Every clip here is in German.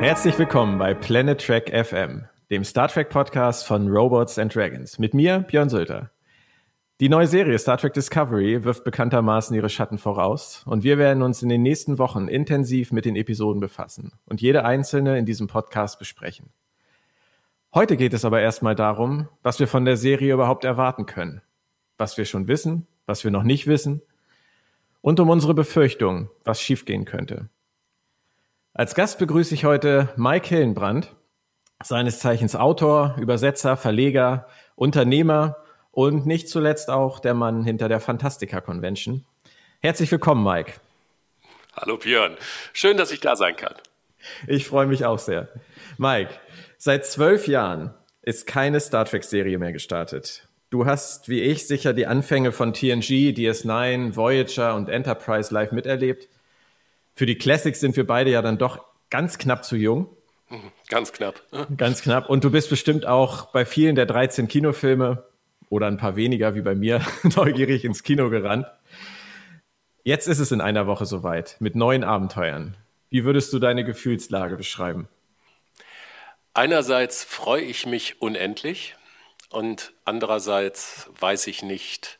Herzlich willkommen bei Planet Trek FM, dem Star Trek Podcast von Robots and Dragons. Mit mir, Björn Sölter. Die neue Serie Star Trek Discovery wirft bekanntermaßen ihre Schatten voraus und wir werden uns in den nächsten Wochen intensiv mit den Episoden befassen und jede einzelne in diesem Podcast besprechen. Heute geht es aber erstmal darum, was wir von der Serie überhaupt erwarten können, was wir schon wissen, was wir noch nicht wissen und um unsere Befürchtung, was schiefgehen könnte. Als Gast begrüße ich heute Mike Hillenbrand, seines Zeichens Autor, Übersetzer, Verleger, Unternehmer und nicht zuletzt auch der Mann hinter der Fantastica Convention. Herzlich willkommen, Mike. Hallo Björn, schön, dass ich da sein kann. Ich freue mich auch sehr. Mike, seit zwölf Jahren ist keine Star Trek-Serie mehr gestartet. Du hast, wie ich, sicher die Anfänge von TNG, DS9, Voyager und Enterprise live miterlebt. Für die Classics sind wir beide ja dann doch ganz knapp zu jung. Ganz knapp. Ganz knapp. Und du bist bestimmt auch bei vielen der 13 Kinofilme oder ein paar weniger wie bei mir neugierig ins Kino gerannt. Jetzt ist es in einer Woche soweit mit neuen Abenteuern. Wie würdest du deine Gefühlslage beschreiben? Einerseits freue ich mich unendlich und andererseits weiß ich nicht,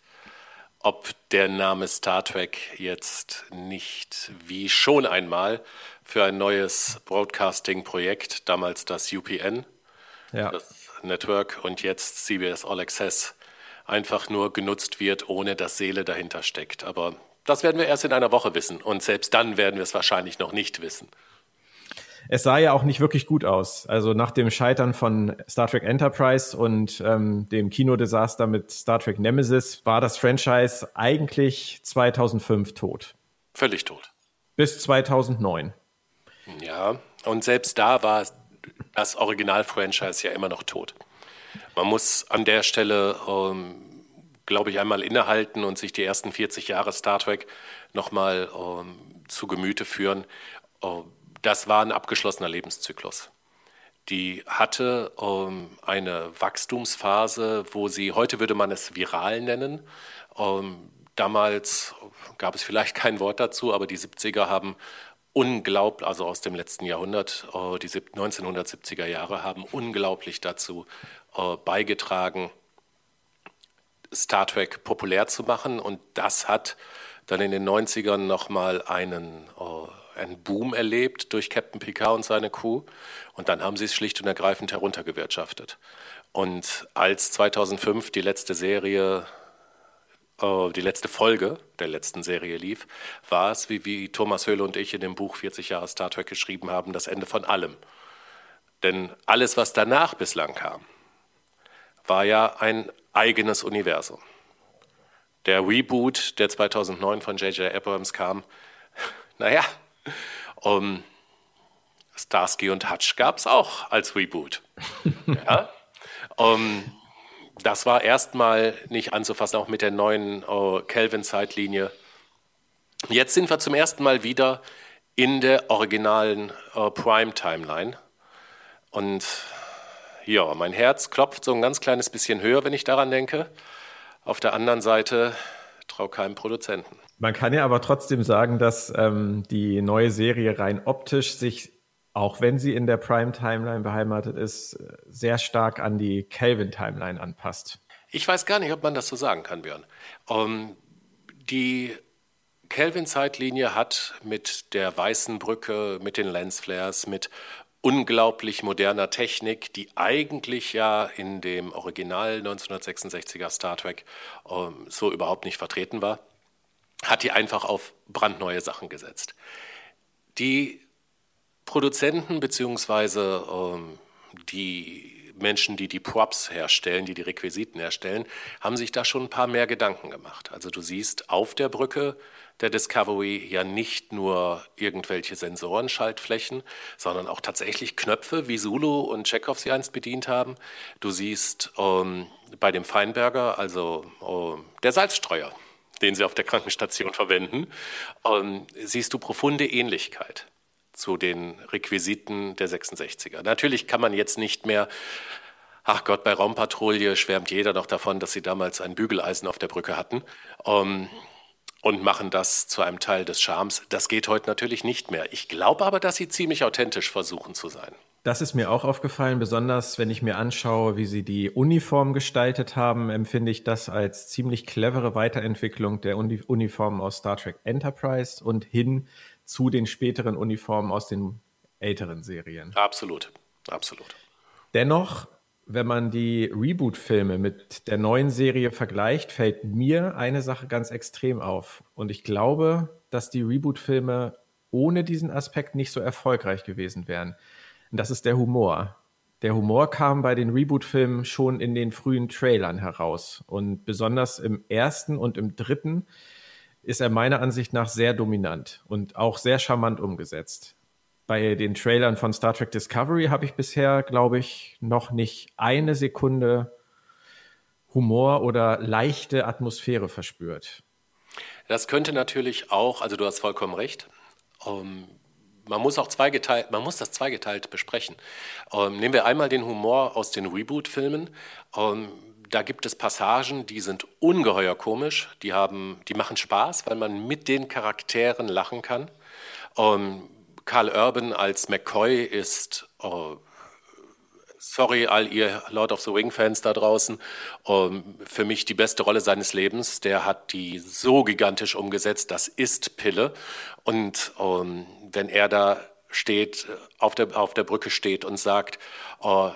ob der Name Star Trek jetzt nicht wie schon einmal für ein neues Broadcasting-Projekt, damals das UPN, ja. das Network und jetzt CBS All Access, einfach nur genutzt wird, ohne dass Seele dahinter steckt. Aber das werden wir erst in einer Woche wissen und selbst dann werden wir es wahrscheinlich noch nicht wissen es sah ja auch nicht wirklich gut aus. Also nach dem Scheitern von Star Trek Enterprise und ähm, dem Kinodesaster mit Star Trek Nemesis war das Franchise eigentlich 2005 tot. Völlig tot. Bis 2009. Ja, und selbst da war das Original-Franchise ja immer noch tot. Man muss an der Stelle, ähm, glaube ich, einmal innehalten und sich die ersten 40 Jahre Star Trek nochmal ähm, zu Gemüte führen. Ähm, das war ein abgeschlossener Lebenszyklus. Die hatte ähm, eine Wachstumsphase, wo sie, heute würde man es viral nennen. Ähm, damals gab es vielleicht kein Wort dazu, aber die 70er haben unglaublich, also aus dem letzten Jahrhundert, äh, die 1970er Jahre haben unglaublich dazu äh, beigetragen, Star Trek populär zu machen. Und das hat dann in den 90ern nochmal einen äh, einen Boom erlebt durch Captain Picard und seine Crew. Und dann haben sie es schlicht und ergreifend heruntergewirtschaftet. Und als 2005 die letzte Serie, äh, die letzte Folge der letzten Serie lief, war es, wie, wie Thomas Höhle und ich in dem Buch 40 Jahre Star Trek geschrieben haben, das Ende von allem. Denn alles, was danach bislang kam, war ja ein eigenes Universum. Der Reboot, der 2009 von J.J. Abrams kam, naja, um, Starsky und Hutch gab es auch als Reboot. ja? um, das war erstmal nicht anzufassen, auch mit der neuen uh, Kelvin-Zeitlinie. Jetzt sind wir zum ersten Mal wieder in der originalen uh, Prime-Timeline. Und ja, mein Herz klopft so ein ganz kleines bisschen höher, wenn ich daran denke. Auf der anderen Seite trau keinem Produzenten. Man kann ja aber trotzdem sagen, dass ähm, die neue Serie rein optisch sich, auch wenn sie in der Prime-Timeline beheimatet ist, sehr stark an die Kelvin-Timeline anpasst. Ich weiß gar nicht, ob man das so sagen kann, Björn. Um, ähm, die Kelvin-Zeitlinie hat mit der weißen Brücke, mit den Lensflares, mit unglaublich moderner Technik, die eigentlich ja in dem Original 1966er Star Trek um, ähm, so überhaupt nicht vertreten war, hat die einfach auf brandneue Sachen gesetzt. Die Produzenten beziehungsweise ähm, die Menschen, die die Props herstellen, die die Requisiten herstellen, haben sich da schon ein paar mehr Gedanken gemacht. Also du siehst auf der Brücke der Discovery ja nicht nur irgendwelche Sensorenschaltflächen, sondern auch tatsächlich Knöpfe, wie Zulu und Chekhov sie einst bedient haben. Du siehst ähm, bei dem Feinberger, also ähm, der Salzstreuer, den sie auf der Krankenstation verwenden, ähm, siehst du profunde Ähnlichkeit zu den Requisiten der 66er. Natürlich kann man jetzt nicht mehr Ach Gott, bei Raumpatrouille schwärmt jeder noch davon, dass sie damals ein Bügeleisen auf der Brücke hatten. Ähm, und machen das zu einem Teil des Charmes. Das geht heute natürlich nicht mehr. Ich glaube aber, dass sie ziemlich authentisch versuchen zu sein. Das ist mir auch aufgefallen, besonders wenn ich mir anschaue, wie sie die Uniform gestaltet haben, empfinde ich das als ziemlich clevere Weiterentwicklung der Uni Uniformen aus Star Trek Enterprise und hin zu den späteren Uniformen aus den älteren Serien. Absolut, absolut. Dennoch, wenn man die Reboot-Filme mit der neuen Serie vergleicht, fällt mir eine Sache ganz extrem auf. Und ich glaube, dass die Reboot-Filme ohne diesen Aspekt nicht so erfolgreich gewesen wären. Und das ist der Humor. Der Humor kam bei den Reboot-Filmen schon in den frühen Trailern heraus. Und besonders im ersten und im dritten ist er meiner Ansicht nach sehr dominant und auch sehr charmant umgesetzt. Bei den Trailern von Star Trek Discovery habe ich bisher, glaube ich, noch nicht eine Sekunde Humor oder leichte Atmosphäre verspürt. Das könnte natürlich auch, also du hast vollkommen recht, um, ähm, man muss auch zweigeteilt, man muss das zweigeteilt besprechen. Ähm, nehmen wir einmal den Humor aus den Reboot-Filmen. Ähm, da gibt es Passagen, die sind ungeheuer komisch, die, haben, die machen Spaß, weil man mit den Charakteren lachen kann. Ähm, Karl Urban als McCoy ist, oh, sorry all ihr Lord of the Ring-Fans da draußen, um, für mich die beste Rolle seines Lebens. Der hat die so gigantisch umgesetzt, das ist Pille. Und um, wenn er da steht, auf der, auf der Brücke steht und sagt, oh,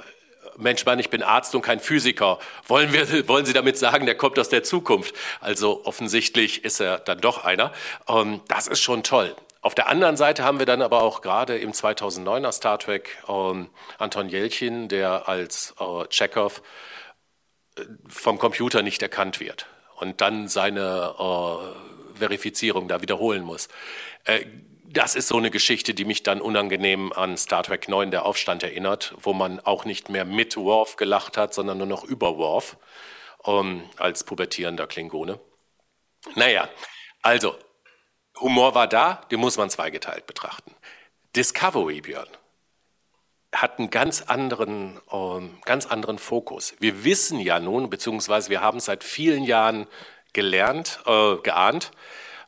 Mensch, Mann, ich bin Arzt und kein Physiker. Wollen, wir, wollen Sie damit sagen, der kommt aus der Zukunft? Also offensichtlich ist er dann doch einer. Ähm, das ist schon toll. Auf der anderen Seite haben wir dann aber auch gerade im 2009er Star Trek ähm, Anton Jelchin, der als äh, Chekhov äh, vom Computer nicht erkannt wird und dann seine äh, Verifizierung da wiederholen muss. Äh, das ist so eine Geschichte, die mich dann unangenehm an Star Trek 9, der Aufstand, erinnert, wo man auch nicht mehr mit Worf gelacht hat, sondern nur noch über Worf ähm, als pubertierender Klingone. Naja, also, Humor war da, den muss man zweigeteilt betrachten. Discovery, Björn, hat einen ganz anderen, ähm, ganz anderen Fokus. Wir wissen ja nun, beziehungsweise wir haben seit vielen Jahren gelernt, äh, geahnt,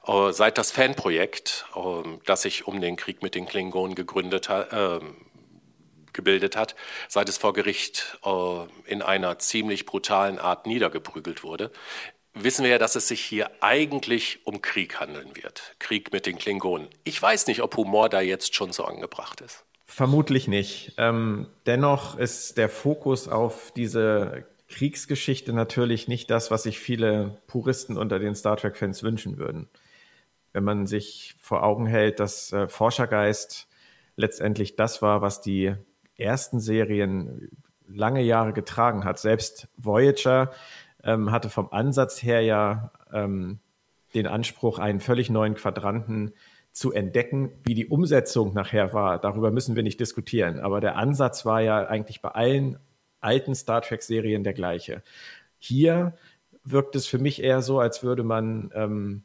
äh, seit das Fanprojekt, äh, das sich um den Krieg mit den Klingonen gegründet hat, äh, gebildet hat, seit es vor Gericht in einer ziemlich brutalen Art niedergeprügelt wurde, wissen wir ja, dass es sich hier eigentlich um Krieg handeln wird. Krieg mit den Klingonen. Ich weiß nicht, ob Humor da jetzt schon so angebracht ist. Vermutlich nicht. Ähm, dennoch ist der Fokus auf diese Kriegsgeschichte natürlich nicht das, was sich viele Puristen unter den Star Trek-Fans wünschen würden wenn man sich vor Augen hält, dass äh, Forschergeist letztendlich das war, was die ersten Serien lange Jahre getragen hat. Selbst Voyager ähm, hatte vom Ansatz her ja ähm, den Anspruch, einen völlig neuen Quadranten zu entdecken. Wie die Umsetzung nachher war, darüber müssen wir nicht diskutieren. Aber der Ansatz war ja eigentlich bei allen alten Star Trek-Serien der gleiche. Hier wirkt es für mich eher so, als würde man ähm,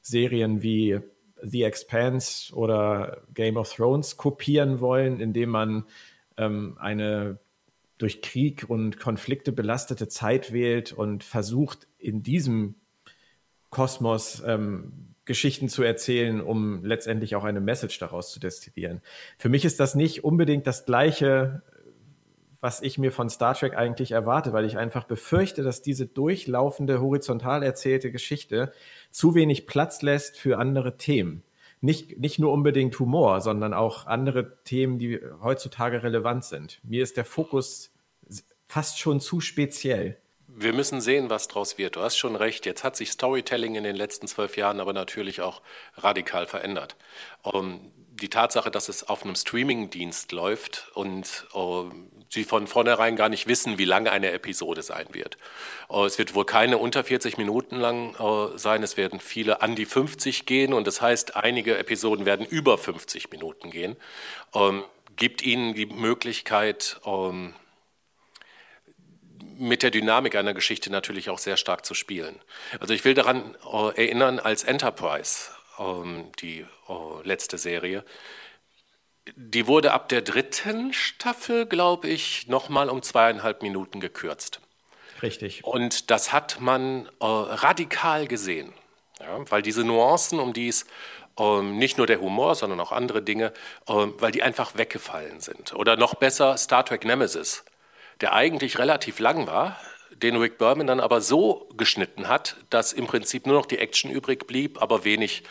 Serien wie The Expanse oder Game of Thrones kopieren wollen, indem man ähm, eine durch Krieg und Konflikte belastete Zeit wählt und versucht, in diesem Kosmos ähm, Geschichten zu erzählen, um letztendlich auch eine Message daraus zu destillieren. Für mich ist das nicht unbedingt das gleiche was ich mir von Star Trek eigentlich erwarte, weil ich einfach befürchte, dass diese durchlaufende, horizontal erzählte Geschichte zu wenig Platz lässt für andere Themen. Nicht, nicht nur unbedingt Humor, sondern auch andere Themen, die heutzutage relevant sind. Mir ist der Fokus fast schon zu speziell. Wir müssen sehen, was draus wird. Du hast schon recht. Jetzt hat sich Storytelling in den letzten zwölf Jahren aber natürlich auch radikal verändert. Um, die Tatsache, dass es auf einem Streaming-Dienst läuft und uh, sie von vornherein gar nicht wissen, wie lange eine Episode sein wird. Uh, es wird wohl keine unter 40 Minuten lang uh, sein. Es werden viele an die 50 gehen und das heißt, einige Episoden werden über 50 Minuten gehen. Um, gibt ihnen die Möglichkeit, um, mit der Dynamik einer Geschichte natürlich auch sehr stark zu spielen. Also ich will daran erinnern, als Enterprise, ähm, die äh, letzte Serie, die wurde ab der dritten Staffel, glaube ich, nochmal um zweieinhalb Minuten gekürzt. Richtig. Und das hat man äh, radikal gesehen. Ja, weil diese Nuancen, um die es ähm, nicht nur der Humor, sondern auch andere Dinge, ähm, weil die einfach weggefallen sind. Oder noch besser Star Trek Nemesis, der eigentlich relativ lang war, den Rick Berman dann aber so geschnitten hat, dass im Prinzip nur noch die Action übrig blieb, aber wenig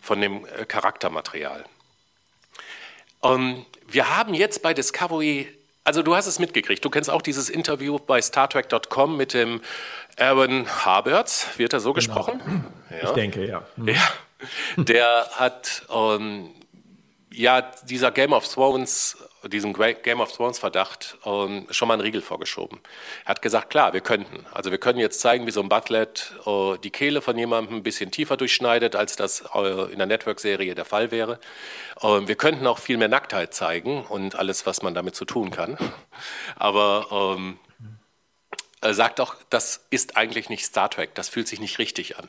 von dem äh, Charaktermaterial. Ähm, wir haben jetzt bei Discovery, also du hast es mitgekriegt, du kennst auch dieses Interview bei StarTrek.com mit dem Aaron Haberts, wird er so genau. gesprochen? Ja. Ich denke, ja. Mhm. ja. Der hat ähm, ja dieser Game of Thrones diesem Game of Thrones Verdacht ähm, schon mal einen Riegel vorgeschoben. Er hat gesagt, klar, wir könnten. Also wir können jetzt zeigen, wie so ein Butlet äh, die Kehle von jemandem ein bisschen tiefer durchschneidet, als das äh, in der Network-Serie der Fall wäre. Ähm, wir könnten auch viel mehr Nacktheit zeigen und alles, was man damit zu tun kann. Aber ähm, er sagt auch, das ist eigentlich nicht Star Trek, das fühlt sich nicht richtig an.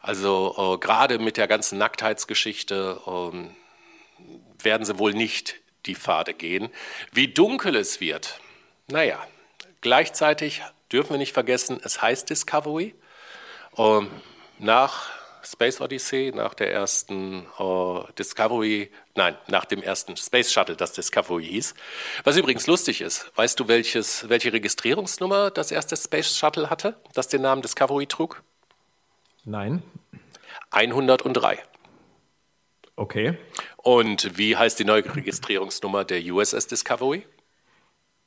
Also äh, gerade mit der ganzen Nacktheitsgeschichte ähm, werden sie wohl nicht die Pfade gehen. Wie dunkel es wird, naja, gleichzeitig dürfen wir nicht vergessen, es heißt Discovery. Ähm, nach Space Odyssey, nach der ersten äh, Discovery, nein, nach dem ersten Space Shuttle, das Discovery hieß. Was übrigens lustig ist, weißt du, welches, welche Registrierungsnummer das erste Space Shuttle hatte, das den Namen Discovery trug? Nein. 103. Okay. Und wie heißt die neue Registrierungsnummer der USS Discovery?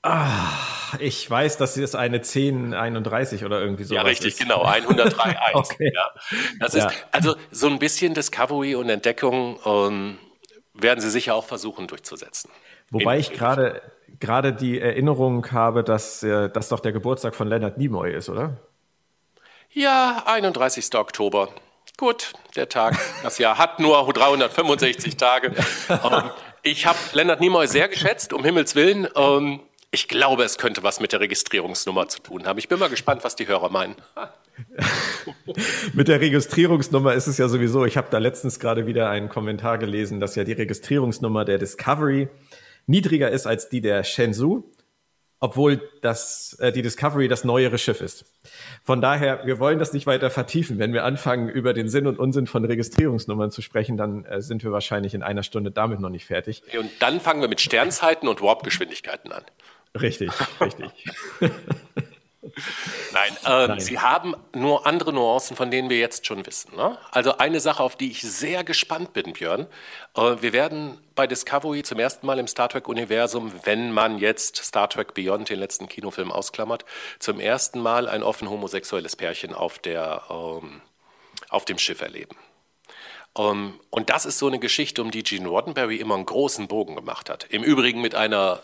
Ah, ich weiß, dass es eine 1031 oder irgendwie so Ja, richtig, ist. genau, 103.1. okay. Ja. Das ja. ist also so ein bisschen Discovery und Entdeckung ähm, werden sie sicher auch versuchen durchzusetzen. Wobei ich gerade gerade die Erinnerung habe, dass äh, das doch der Geburtstag von Leonard Nimoy ist, oder? Ja, 31. Oktober. Gut, der Tag, das Jahr hat nur 365 Tage. Ähm, ich habe Lennart Nimoy sehr geschätzt, um Himmels Willen. Ähm, ich glaube, es könnte was mit der Registrierungsnummer zu tun haben. Ich bin mal gespannt, was die Hörer meinen. mit der Registrierungsnummer ist es ja sowieso, ich habe da letztens gerade wieder einen Kommentar gelesen, dass ja die Registrierungsnummer der Discovery niedriger ist als die der Shenzhou obwohl das, äh, die Discovery das neuere Schiff ist. Von daher, wir wollen das nicht weiter vertiefen. Wenn wir anfangen, über den Sinn und Unsinn von Registrierungsnummern zu sprechen, dann äh, sind wir wahrscheinlich in einer Stunde damit noch nicht fertig. Und dann fangen wir mit Sternzeiten und Warpgeschwindigkeiten an. Richtig, richtig. Nein, äh, Nein, Sie haben nur andere Nuancen, von denen wir jetzt schon wissen. Ne? Also eine Sache, auf die ich sehr gespannt bin, Björn. Äh, wir werden bei Discovery zum ersten Mal im Star Trek-Universum, wenn man jetzt Star Trek Beyond, den letzten Kinofilm, ausklammert, zum ersten Mal ein offen homosexuelles Pärchen auf, der, ähm, auf dem Schiff erleben. Um, ähm, und das ist so eine Geschichte, um die Gene Roddenberry immer einen großen Bogen gemacht hat. Im Übrigen mit einer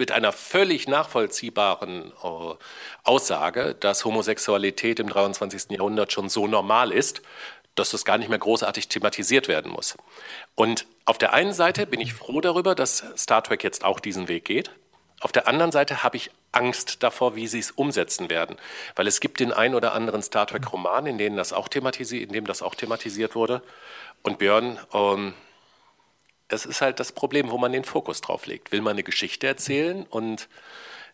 mit einer völlig nachvollziehbaren äh, Aussage, dass Homosexualität im 23. Jahrhundert schon so normal ist, dass das gar nicht mehr großartig thematisiert werden muss. Und auf der einen Seite bin ich froh darüber, dass Star Trek jetzt auch diesen Weg geht. Auf der anderen Seite habe ich Angst davor, wie sie es umsetzen werden, weil es gibt den ein oder anderen Star Trek Roman, in dem das auch thematisiert, in dem das auch thematisiert wurde. Und Björn, ähm, es ist halt das Problem, wo man den Fokus drauf legt. Will man eine Geschichte erzählen und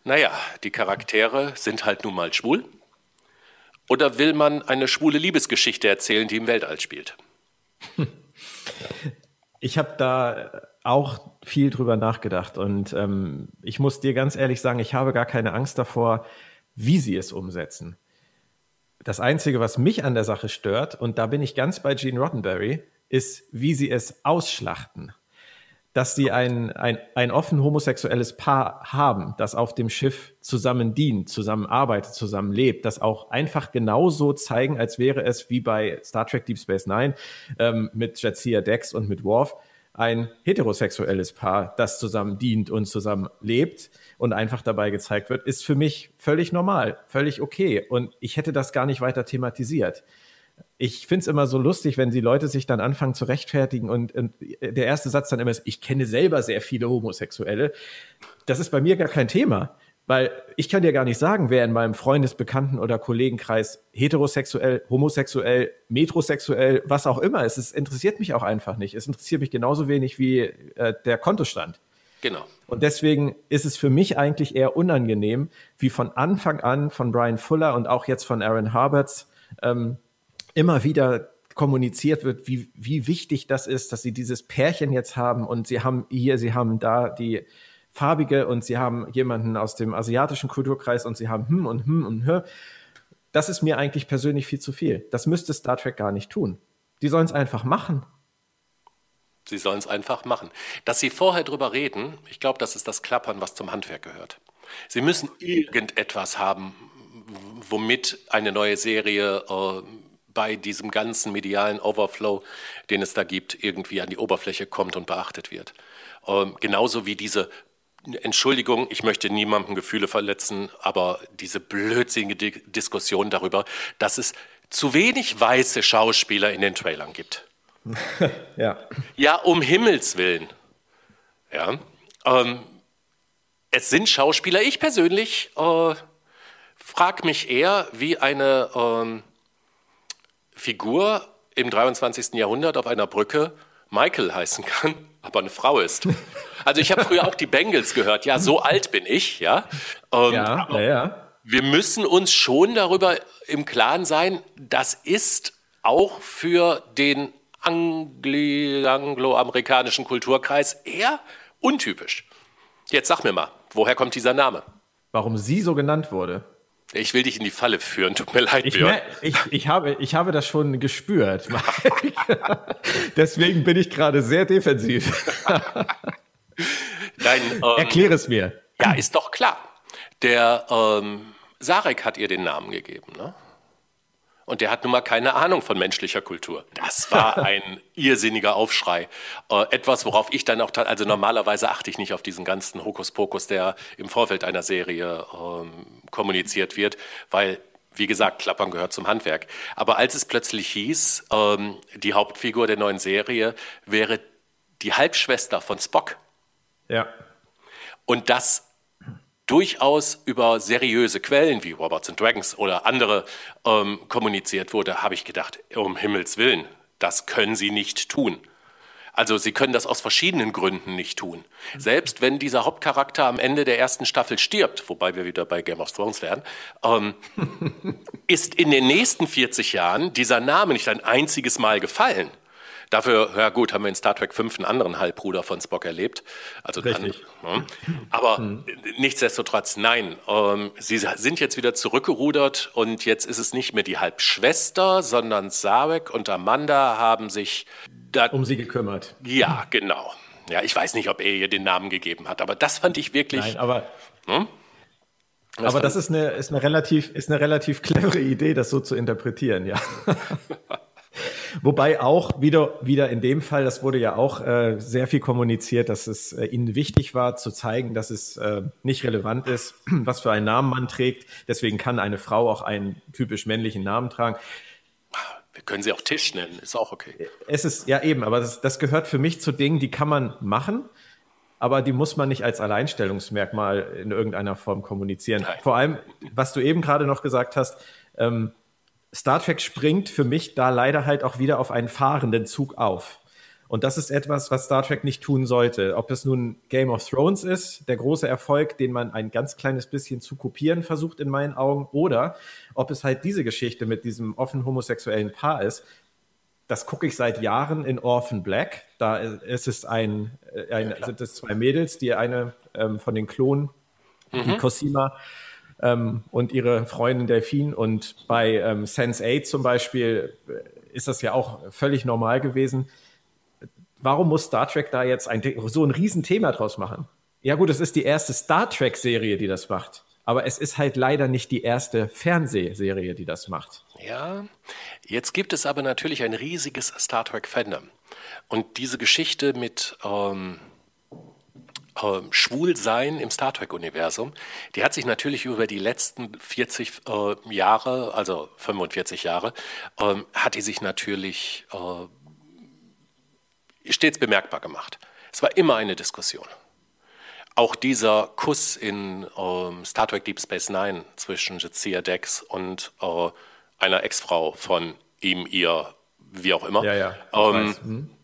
naja, die Charaktere sind halt nun mal schwul? Oder will man eine schwule Liebesgeschichte erzählen, die im Weltall spielt? Ich habe da auch viel drüber nachgedacht und ähm, ich muss dir ganz ehrlich sagen, ich habe gar keine Angst davor, wie sie es umsetzen. Das Einzige, was mich an der Sache stört, und da bin ich ganz bei Gene Roddenberry, ist, wie sie es ausschlachten dass sie ein, ein, ein offen homosexuelles Paar haben, das auf dem Schiff zusammen dient, zusammenarbeitet, zusammenlebt, das auch einfach genauso zeigen, als wäre es wie bei Star Trek Deep Space Nine ähm, mit Jadzia Dex und mit Worf ein heterosexuelles Paar, das zusammen dient und zusammen lebt und einfach dabei gezeigt wird, ist für mich völlig normal, völlig okay. Und ich hätte das gar nicht weiter thematisiert ich finde es immer so lustig, wenn die Leute sich dann anfangen zu rechtfertigen und, und, der erste Satz dann immer ist, ich kenne selber sehr viele Homosexuelle. Das ist bei mir gar kein Thema, weil ich kann dir gar nicht sagen, wer in meinem Freundesbekannten oder Kollegenkreis heterosexuell, homosexuell, metrosexuell, was auch immer ist. Es interessiert mich auch einfach nicht. Es interessiert mich genauso wenig wie äh, der Kontostand. Genau. Und deswegen ist es für mich eigentlich eher unangenehm, wie von Anfang an von Brian Fuller und auch jetzt von Aaron Harberts ähm, immer wieder kommuniziert wird, wie, wie wichtig das ist, dass sie dieses Pärchen jetzt haben und sie haben hier, sie haben da die farbige und sie haben jemanden aus dem asiatischen Kulturkreis und sie haben hm und hm und hm. Das ist mir eigentlich persönlich viel zu viel. Das müsste Star Trek gar nicht tun. Die sollen es einfach machen. Sie sollen es einfach machen. Dass Sie vorher drüber reden, ich glaube, das ist das Klappern, was zum Handwerk gehört. Sie müssen irgendetwas haben, womit eine neue Serie äh, bei diesem ganzen medialen Overflow, den es da gibt, irgendwie an die Oberfläche kommt und beachtet wird. Ähm, genauso wie diese Entschuldigung, ich möchte niemandem Gefühle verletzen, aber diese blödsinnige Diskussion darüber, dass es zu wenig weiße Schauspieler in den Trailern gibt. ja. Ja, um Himmels Willen. Ja. Ähm, es sind Schauspieler. Ich persönlich äh, frage mich eher, wie eine ähm, Figur im 23. Jahrhundert auf einer Brücke Michael heißen kann, aber eine Frau ist. Also ich habe früher auch die Bengals gehört. Ja, so alt bin ich, ja. Ähm, ja, ja, ja. Wir müssen uns schon darüber im Klaren sein, das ist auch für den angloamerikanischen Kulturkreis eher untypisch. Jetzt sag mir mal, woher kommt dieser Name? Warum sie so genannt wurde? Ich will dich in die Falle führen, tut mir leid, ich, Björn. Ich, ich, habe, ich habe das schon gespürt. Deswegen bin ich gerade sehr defensiv. Nein, ähm, Erkläre es mir. Ja, ist doch klar. Der ähm, Sarek hat ihr den Namen gegeben. Ne? Und der hat nun mal keine Ahnung von menschlicher Kultur. Das war ein irrsinniger Aufschrei. Äh, etwas, worauf ich dann auch, also normalerweise achte ich nicht auf diesen ganzen Hokuspokus, der im Vorfeld einer Serie ähm, kommuniziert wird, weil wie gesagt, Klappern gehört zum Handwerk. Aber als es plötzlich hieß, ähm, die Hauptfigur der neuen Serie wäre die Halbschwester von Spock. Ja. Und das durchaus über seriöse Quellen wie Robots and Dragons oder andere ähm, kommuniziert wurde, habe ich gedacht, um Himmels Willen, das können Sie nicht tun. Also Sie können das aus verschiedenen Gründen nicht tun. Selbst wenn dieser Hauptcharakter am Ende der ersten Staffel stirbt, wobei wir wieder bei Game of Thrones wären, ähm, ist in den nächsten 40 Jahren dieser Name nicht ein einziges Mal gefallen. Dafür, ja gut, haben wir in Star Trek 5 einen anderen Halbbruder von Spock erlebt. Also Richtig. Dann, ne? Aber hm. nichtsdestotrotz, nein. Ähm, sie sind jetzt wieder zurückgerudert und jetzt ist es nicht mehr die Halbschwester, sondern Sarek und Amanda haben sich um sie gekümmert. Ja, genau. Ja, ich weiß nicht, ob er ihr den Namen gegeben hat, aber das fand ich wirklich. Nein, aber. Hm? Das aber das ist eine, ist, eine relativ, ist eine relativ clevere Idee, das so zu interpretieren, ja. Wobei auch wieder, wieder in dem Fall, das wurde ja auch äh, sehr viel kommuniziert, dass es äh, ihnen wichtig war zu zeigen, dass es äh, nicht relevant ist, was für einen Namen man trägt. Deswegen kann eine Frau auch einen typisch männlichen Namen tragen. Wir können sie auch Tisch nennen, ist auch okay. Es ist, ja eben, aber das, das gehört für mich zu Dingen, die kann man machen, aber die muss man nicht als Alleinstellungsmerkmal in irgendeiner Form kommunizieren. Nein. Vor allem, was du eben gerade noch gesagt hast, ähm, Star Trek springt für mich da leider halt auch wieder auf einen fahrenden Zug auf. Und das ist etwas, was Star Trek nicht tun sollte. Ob es nun Game of Thrones ist, der große Erfolg, den man ein ganz kleines bisschen zu kopieren versucht in meinen Augen, oder ob es halt diese Geschichte mit diesem offen homosexuellen Paar ist. Das gucke ich seit Jahren in Orphan Black. Da ist es ein, äh, ein sind es zwei Mädels, die eine ähm, von den Klonen, mhm. die Cosima, ähm, und ihre Freundin Delphine. Und bei ähm, Sense 8 zum Beispiel äh, ist das ja auch völlig normal gewesen. Warum muss Star Trek da jetzt ein, so ein Riesenthema draus machen? Ja gut, es ist die erste Star Trek-Serie, die das macht. Aber es ist halt leider nicht die erste Fernsehserie, die das macht. Ja, jetzt gibt es aber natürlich ein riesiges Star Trek-Fandom. Und diese Geschichte mit ähm, äh, Schwulsein im Star Trek-Universum, die hat sich natürlich über die letzten 40 äh, Jahre, also 45 Jahre, äh, hat die sich natürlich äh, stets bemerkbar gemacht. Es war immer eine Diskussion. Auch dieser Kuss in ähm, Star Trek Deep Space Nine zwischen Jadzia Dex und äh, einer Ex-Frau von ihm, ihr, wie auch immer, ja, ja, ähm, hm.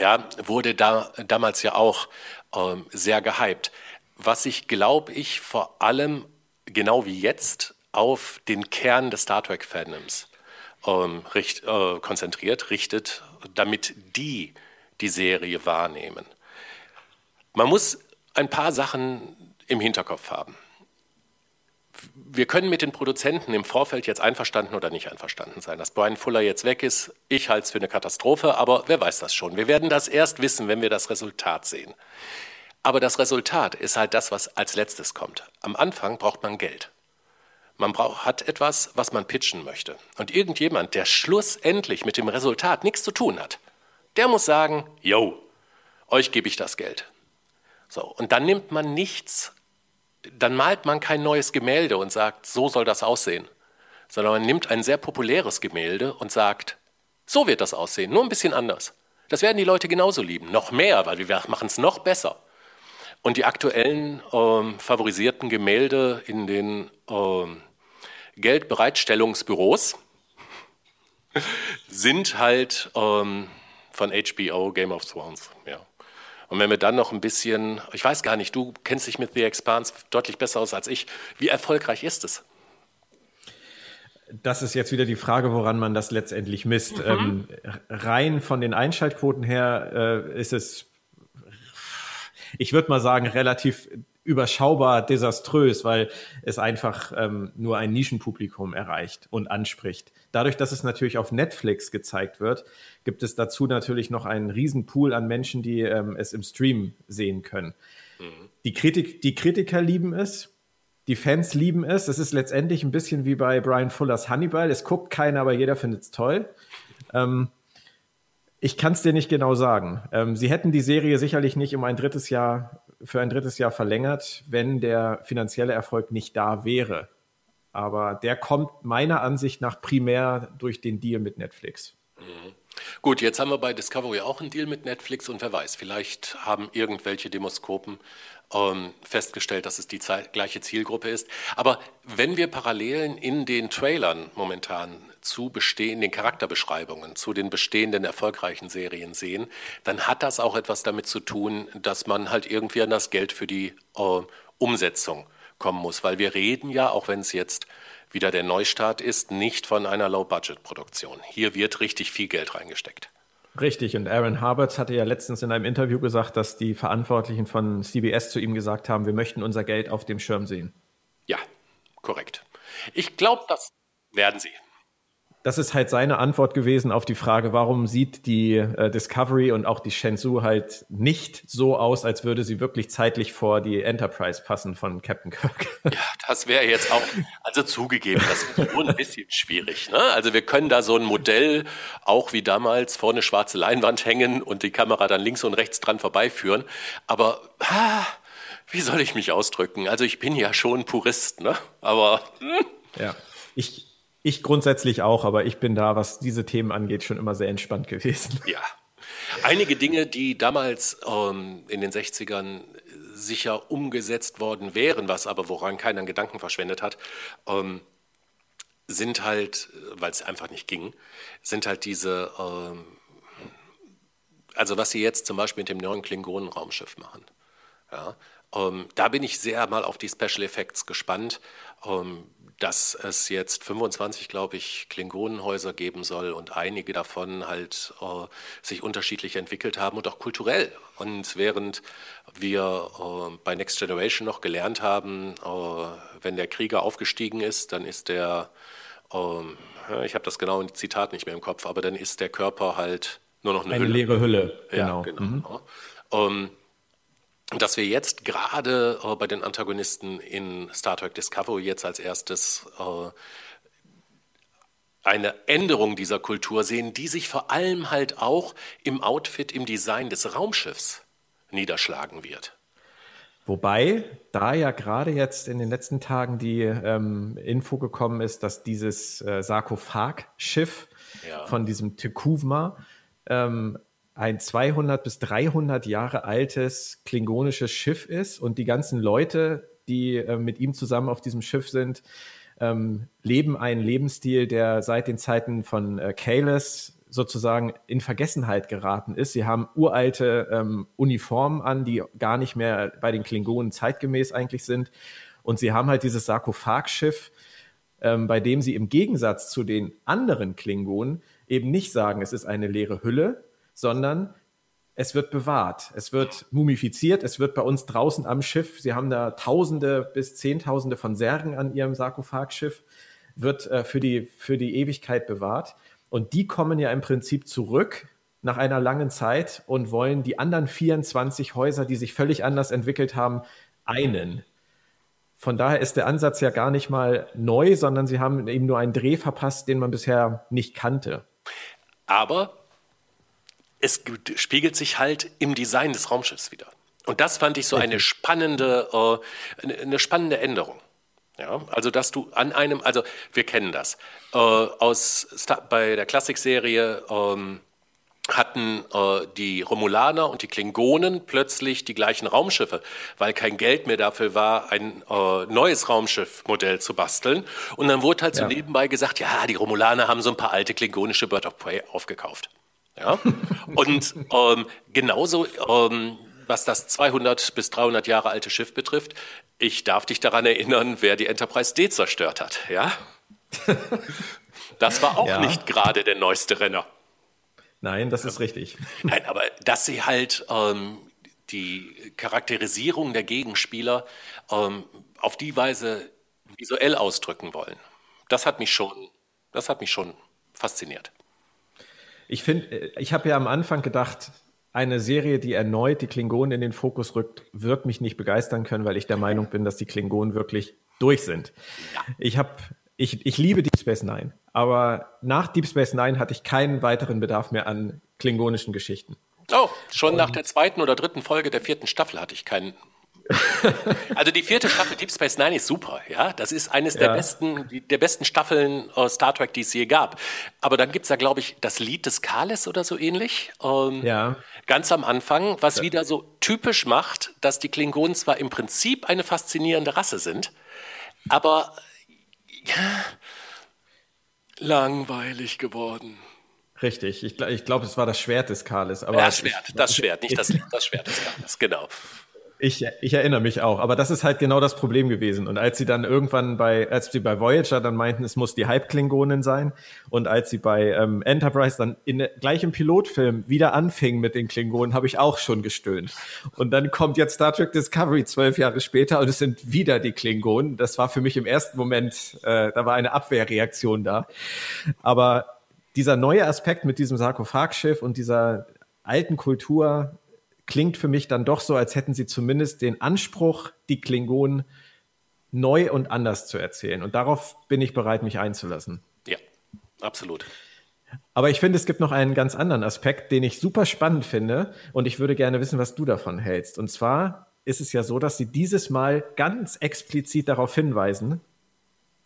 Ja wurde da damals ja auch ähm, sehr gehypt. Was sich, glaube ich, vor allem genau wie jetzt auf den Kern des Star Trek-Fandoms ähm, richt, äh, konzentriert, richtet, damit die die Serie wahrnehmen. Man muss ein paar Sachen im Hinterkopf haben. Wir können mit den Produzenten im Vorfeld jetzt einverstanden oder nicht einverstanden sein. Dass Brian Fuller jetzt weg ist, ich halte es für eine Katastrophe, aber wer weiß das schon. Wir werden das erst wissen, wenn wir das Resultat sehen. Aber das Resultat ist halt das, was als letztes kommt. Am Anfang braucht man Geld. Man braucht, hat etwas, was man pitchen möchte. Und irgendjemand, der schlussendlich mit dem Resultat nichts zu tun hat, der muss sagen, yo, euch gebe ich das Geld. So, und dann nimmt man nichts, dann malt man kein neues Gemälde und sagt, so soll das aussehen, sondern man nimmt ein sehr populäres Gemälde und sagt, so wird das aussehen, nur ein bisschen anders. Das werden die Leute genauso lieben, noch mehr, weil wir machen es noch besser. Und die aktuellen ähm, favorisierten Gemälde in den ähm, Geldbereitstellungsbüros sind halt ähm, von HBO Game of Thrones. Ja. Und wenn wir dann noch ein bisschen, ich weiß gar nicht, du kennst dich mit The Expanse deutlich besser aus als ich. Wie erfolgreich ist es? Das ist jetzt wieder die Frage, woran man das letztendlich misst. Mhm. Ähm, rein von den Einschaltquoten her äh, ist es, ich würde mal sagen, relativ überschaubar desaströs, weil es einfach ähm, nur ein Nischenpublikum erreicht und anspricht. Dadurch, dass es natürlich auf Netflix gezeigt wird, gibt es dazu natürlich noch einen riesen Pool an Menschen, die ähm, es im Stream sehen können. Mhm. Die, Kritik, die Kritiker lieben es, die Fans lieben es. Es ist letztendlich ein bisschen wie bei Brian Fullers Hannibal. Es guckt keiner, aber jeder findet es toll. Ähm, ich kann es dir nicht genau sagen. Ähm, sie hätten die Serie sicherlich nicht um ein drittes Jahr für ein drittes Jahr verlängert, wenn der finanzielle Erfolg nicht da wäre. Aber der kommt meiner Ansicht nach primär durch den Deal mit Netflix. Mhm. Gut, jetzt haben wir bei Discovery auch einen Deal mit Netflix und wer weiß, vielleicht haben irgendwelche Demoskopen ähm, festgestellt, dass es die gleiche Zielgruppe ist. Aber wenn wir Parallelen in den Trailern momentan zu bestehenden Charakterbeschreibungen, zu den bestehenden erfolgreichen Serien sehen, dann hat das auch etwas damit zu tun, dass man halt irgendwie an das Geld für die äh, Umsetzung kommen muss. Weil wir reden ja, auch wenn es jetzt wieder der Neustart ist, nicht von einer Low-Budget-Produktion. Hier wird richtig viel Geld reingesteckt. Richtig, und Aaron Harberts hatte ja letztens in einem Interview gesagt, dass die Verantwortlichen von CBS zu ihm gesagt haben, wir möchten unser Geld auf dem Schirm sehen. Ja, korrekt. Ich glaube, das werden sie das ist halt seine Antwort gewesen auf die Frage, warum sieht die äh, Discovery und auch die Shenzhou halt nicht so aus, als würde sie wirklich zeitlich vor die Enterprise passen von Captain Kirk. Ja, das wäre jetzt auch, also zugegeben, das ist nur ein bisschen schwierig. Ne? Also wir können da so ein Modell auch wie damals vor eine schwarze Leinwand hängen und die Kamera dann links und rechts dran vorbeiführen. Aber ah, wie soll ich mich ausdrücken? Also ich bin ja schon Purist, ne? Aber hm. ja, ich ich grundsätzlich auch, aber ich bin da, was diese Themen angeht, schon immer sehr entspannt gewesen. Ja. Einige Dinge, die damals ähm, in den 60ern sicher umgesetzt worden wären, was aber woran keiner Gedanken verschwendet hat, ähm, sind halt, weil es einfach nicht ging, sind halt diese, ähm, also was sie jetzt zum Beispiel mit dem neuen Klingonen-Raumschiff machen. Ja, ähm, da bin ich sehr mal auf die Special Effects gespannt. Dass es jetzt 25, glaube ich, Klingonenhäuser geben soll und einige davon halt äh, sich unterschiedlich entwickelt haben und auch kulturell. Und während wir äh, bei Next Generation noch gelernt haben, äh, wenn der Krieger aufgestiegen ist, dann ist der, ähm, ich habe das genaue Zitat nicht mehr im Kopf, aber dann ist der Körper halt nur noch eine, eine Hülle. leere Hülle. Genau. Ja, genau. Mhm. Ähm, dass wir jetzt gerade äh, bei den Antagonisten in Star Trek Discovery jetzt als erstes äh, eine Änderung dieser Kultur sehen, die sich vor allem halt auch im Outfit, im Design des Raumschiffs niederschlagen wird. Wobei da ja gerade jetzt in den letzten Tagen die ähm, Info gekommen ist, dass dieses äh, Sarkophagschiff ja. von diesem Tekuvma ähm, ein 200 bis 300 Jahre altes klingonisches Schiff ist und die ganzen Leute, die äh, mit ihm zusammen auf diesem Schiff sind, ähm, leben einen Lebensstil, der seit den Zeiten von äh, Kalis sozusagen in Vergessenheit geraten ist. Sie haben uralte ähm, Uniformen an, die gar nicht mehr bei den Klingonen zeitgemäß eigentlich sind. Und sie haben halt dieses Sarkophagschiff, ähm, bei dem sie im Gegensatz zu den anderen Klingonen eben nicht sagen, es ist eine leere Hülle, sondern es wird bewahrt, es wird mumifiziert, es wird bei uns draußen am Schiff, sie haben da Tausende bis Zehntausende von Särgen an ihrem Sarkophagschiff, wird äh, für, die, für die Ewigkeit bewahrt. Und die kommen ja im Prinzip zurück nach einer langen Zeit und wollen die anderen 24 Häuser, die sich völlig anders entwickelt haben, einen. Von daher ist der Ansatz ja gar nicht mal neu, sondern sie haben eben nur einen Dreh verpasst, den man bisher nicht kannte. Aber es spiegelt sich halt im Design des Raumschiffs wieder. Und das fand ich so eine spannende, äh, eine spannende Änderung. Ja, also dass du an einem, also wir kennen das äh, aus bei der Klassikserie ähm, hatten äh, die Romulaner und die Klingonen plötzlich die gleichen Raumschiffe, weil kein Geld mehr dafür war, ein äh, neues Raumschiffmodell zu basteln. Und dann wurde halt so nebenbei gesagt, ja, die Romulaner haben so ein paar alte klingonische Bird of Prey aufgekauft. Ja? Und ähm, genauso, ähm, was das 200 bis 300 Jahre alte Schiff betrifft, ich darf dich daran erinnern, wer die Enterprise D zerstört hat. Ja? Das war auch ja. nicht gerade der neueste Renner. Nein, das ist richtig. Nein, aber dass sie halt ähm, die Charakterisierung der Gegenspieler ähm, auf die Weise visuell ausdrücken wollen, das hat mich schon, das hat mich schon fasziniert. Ich finde, äh, ich habe ja am Anfang gedacht, eine Serie, die erneut die Klingonen in den Fokus rückt, wird mich nicht begeistern können, weil ich der Meinung bin, dass die Klingonen wirklich durch sind. Ich habe ich, ich liebe Deep Space Nine, aber nach Deep Space Nine hatte ich keinen weiteren Bedarf mehr an klingonischen Geschichten. Oh, schon Und nach der zweiten oder dritten Folge der vierten Staffel hatte ich keinen also die vierte Staffel Deep Space Nine ist super, ja. Das ist eines ja. der besten, der besten Staffeln äh, Star Trek, die es je gab. Aber dann gibt's da, glaube ich, das Lied des Kales oder so ähnlich. Ähm, ja. Ganz am Anfang, was ja. wieder so typisch macht, dass die Klingonen zwar im Prinzip eine faszinierende Rasse sind, aber ja, langweilig geworden. Richtig, ich, ich glaube, es war das Schwert des Kales. Aber ja, Schwert, das Schwert, nicht das, das Schwert des Kales, genau. Ich, ich erinnere mich auch, aber das ist halt genau das Problem gewesen. Und als sie dann irgendwann bei, als sie bei Voyager dann meinten, es muss die Halbklingonin sein, und als sie bei ähm, Enterprise dann in gleich im Pilotfilm wieder anfingen mit den Klingonen, habe ich auch schon gestöhnt. Und dann kommt jetzt Star Trek Discovery zwölf Jahre später und es sind wieder die Klingonen. Das war für mich im ersten Moment, äh, da war eine Abwehrreaktion da. Aber dieser neue Aspekt mit diesem Sarkophagschiff und dieser alten Kultur klingt für mich dann doch so, als hätten sie zumindest den Anspruch, die Klingonen neu und anders zu erzählen. Und darauf bin ich bereit, mich einzulassen. Ja, absolut. Aber ich finde, es gibt noch einen ganz anderen Aspekt, den ich super spannend finde. Und ich würde gerne wissen, was du davon hältst. Und zwar ist es ja so, dass sie dieses Mal ganz explizit darauf hinweisen,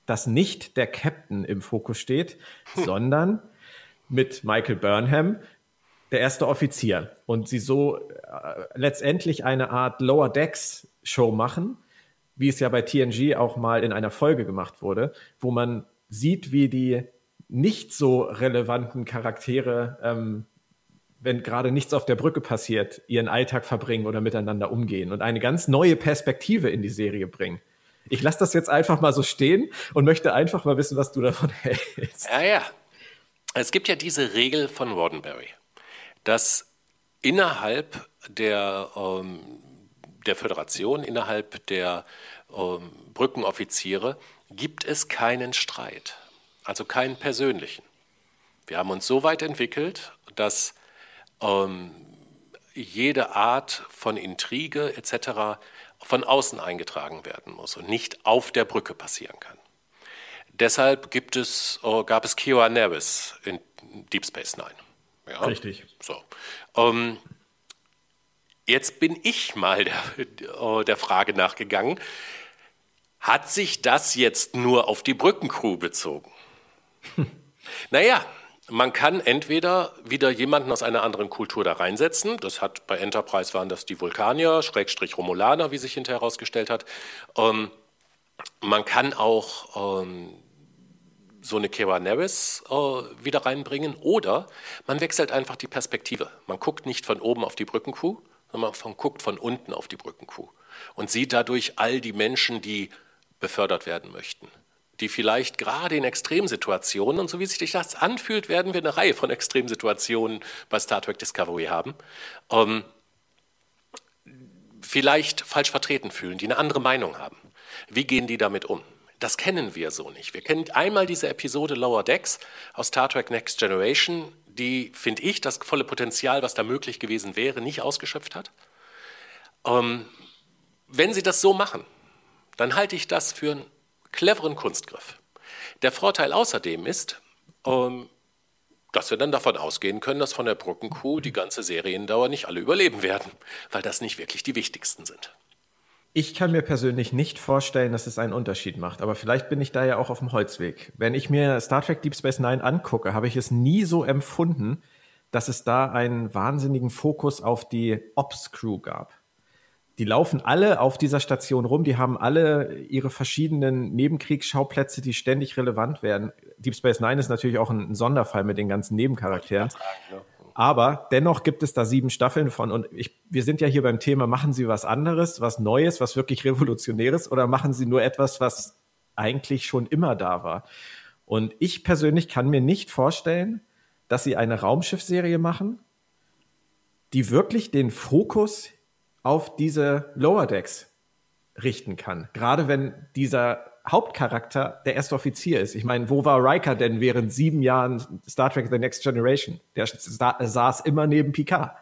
dass nicht der Captain im Fokus steht, hm. sondern mit Michael Burnham der erste Offizier und sie so äh, letztendlich eine Art Lower Decks Show machen, wie es ja bei TNG auch mal in einer Folge gemacht wurde, wo man sieht, wie die nicht so relevanten Charaktere, ähm, wenn gerade nichts auf der Brücke passiert, ihren Alltag verbringen oder miteinander umgehen und eine ganz neue Perspektive in die Serie bringen. Ich lasse das jetzt einfach mal so stehen und möchte einfach mal wissen, was du davon hältst. Ja, ja. Es gibt ja diese Regel von Roddenberry dass innerhalb der, ähm, der Föderation, innerhalb der ähm, Brückenoffiziere gibt es keinen Streit, also keinen persönlichen. Wir haben uns so weit entwickelt, dass ähm, jede Art von Intrige etc. von außen eingetragen werden muss und nicht auf der Brücke passieren kann. Deshalb gibt es, äh, gab es Kiowa Nevis in Deep Space Nine. Ja? Richtig. So. Ähm, jetzt bin ich mal der, der Frage nachgegangen. Hat sich das jetzt nur auf die Brückencrew bezogen? naja, man kann entweder wieder jemanden aus einer anderen Kultur da reinsetzen. Das hat bei Enterprise waren das die Vulkanier, Schrägstrich Romulaner, wie sich hinterher herausgestellt hat. Ähm, man kann auch ähm, so eine Kira Neris äh, wieder reinbringen oder man wechselt einfach die Perspektive. Man guckt nicht von oben auf die Brückencrew, sondern man guckt von unten auf die Brückencrew und sieht dadurch all die Menschen, die befördert werden möchten, die vielleicht gerade in Extremsituationen, und so wie sich das anfühlt, werden wir eine Reihe von Extremsituationen bei Star Trek Discovery haben, ähm, vielleicht falsch vertreten fühlen, die eine andere Meinung haben. Wie gehen die damit um? Das kennen wir so nicht. Wir kennen einmal diese Episode Lower Decks aus Star Trek Next Generation, die, finde ich, das volle Potenzial, was da möglich gewesen wäre, nicht ausgeschöpft hat. Ähm, wenn sie das so machen, dann halte ich das für einen cleveren Kunstgriff. Der Vorteil außerdem ist, ähm, dass wir dann davon ausgehen können, dass von der Brückenkuh die ganze Seriendauer nicht alle überleben werden, weil das nicht wirklich die wichtigsten sind. Ich kann mir persönlich nicht vorstellen, dass es einen Unterschied macht, aber vielleicht bin ich da ja auch auf dem Holzweg. Wenn ich mir Star Trek Deep Space Nine angucke, habe ich es nie so empfunden, dass es da einen wahnsinnigen Fokus auf die Ops-Crew gab die laufen alle auf dieser Station rum, die haben alle ihre verschiedenen Nebenkriegsschauplätze, die ständig relevant werden. Deep Space Nine ist natürlich auch ein, Sonderfall mit den ganzen Nebencharakteren. Aber dennoch gibt es da sieben Staffeln von und ich, wir sind ja hier beim Thema, machen Sie was anderes, was Neues, was wirklich Revolutionäres oder machen Sie nur etwas, was eigentlich schon immer da war? Und ich persönlich kann mir nicht vorstellen, dass Sie eine Raumschiffserie machen, die wirklich den Fokus auf diese Lower Decks richten kann. Gerade wenn dieser Hauptcharakter der erste Offizier ist. Ich meine, wo war Riker denn während sieben Jahren Star Trek The Next Generation? Der saß immer neben Picard.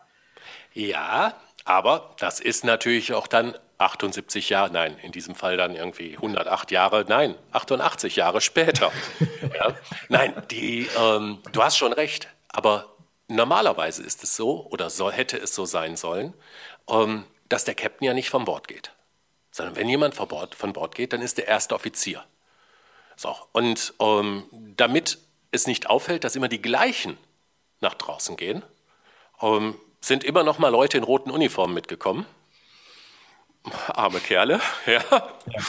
Ja, aber das ist natürlich auch dann 78 Jahre, nein, in diesem Fall dann irgendwie 108 Jahre, nein, 88 Jahre später. ja. Nein, die, ähm, du hast schon recht, aber normalerweise ist es so oder so, hätte es so sein sollen, ähm, dass der Captain ja nicht von Bord geht. Sondern wenn jemand von Bord, von Bord geht, dann ist der erste Offizier. So, und ähm, damit es nicht auffällt, dass immer die gleichen nach draußen gehen, ähm, sind immer noch mal Leute in roten Uniformen mitgekommen. Arme Kerle, ja. ja.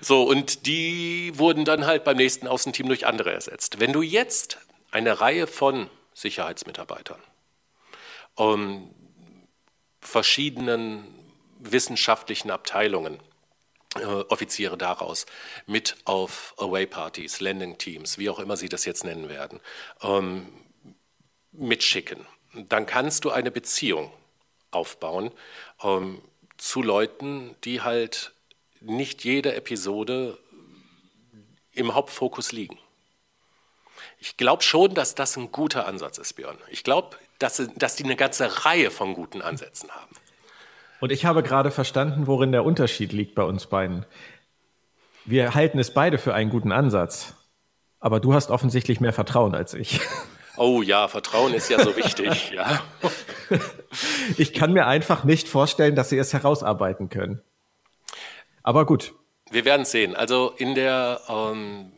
So, und die wurden dann halt beim nächsten Außenteam durch andere ersetzt. Wenn du jetzt eine Reihe von Sicherheitsmitarbeitern ähm, verschiedenen wissenschaftlichen Abteilungen äh, Offiziere daraus mit auf Away-Partys, Landing-Teams, wie auch immer sie das jetzt nennen werden, ähm, mitschicken. Dann kannst du eine Beziehung aufbauen ähm, zu Leuten, die halt nicht jede Episode im Hauptfokus liegen. Ich glaube schon, dass das ein guter Ansatz ist, Björn. Ich glaube, dass, dass die eine ganze Reihe von guten Ansätzen haben. Und ich habe gerade verstanden, worin der Unterschied liegt bei uns beiden. Wir halten es beide für einen guten Ansatz. Aber du hast offensichtlich mehr Vertrauen als ich. Oh ja, Vertrauen ist ja so wichtig, ja. Ich kann mir einfach nicht vorstellen, dass sie es herausarbeiten können. Aber gut. Wir werden sehen. Also in der ähm,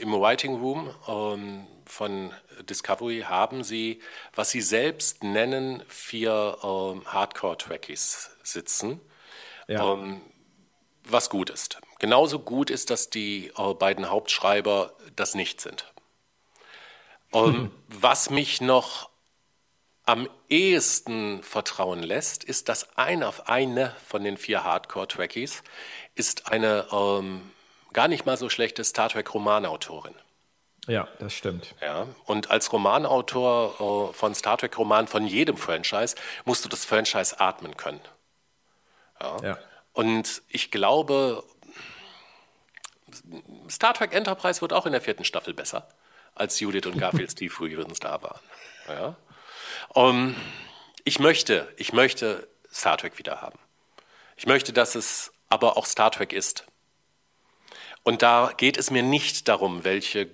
im Writing Room ähm, von Discovery haben sie, was sie selbst nennen, vier ähm, Hardcore-Trackies sitzen. Ja. Ähm, was gut ist. Genauso gut ist, dass die äh, beiden Hauptschreiber das nicht sind. Ähm, was mich noch am ehesten vertrauen lässt, ist, dass eine, eine von den vier Hardcore-Trackies ist eine ähm, gar nicht mal so schlechte Star Trek-Romanautorin. Ja, das stimmt. Ja, und als Romanautor äh, von Star Trek-Romanen von jedem Franchise musst du das Franchise atmen können. Ja. ja. Und ich glaube, Star Trek Enterprise wird auch in der vierten Staffel besser, als Judith und Garfield Steve übrigens da waren. Ja. Um, ich möchte, ich möchte Star Trek wieder haben. Ich möchte, dass es aber auch Star Trek ist. Und da geht es mir nicht darum, welche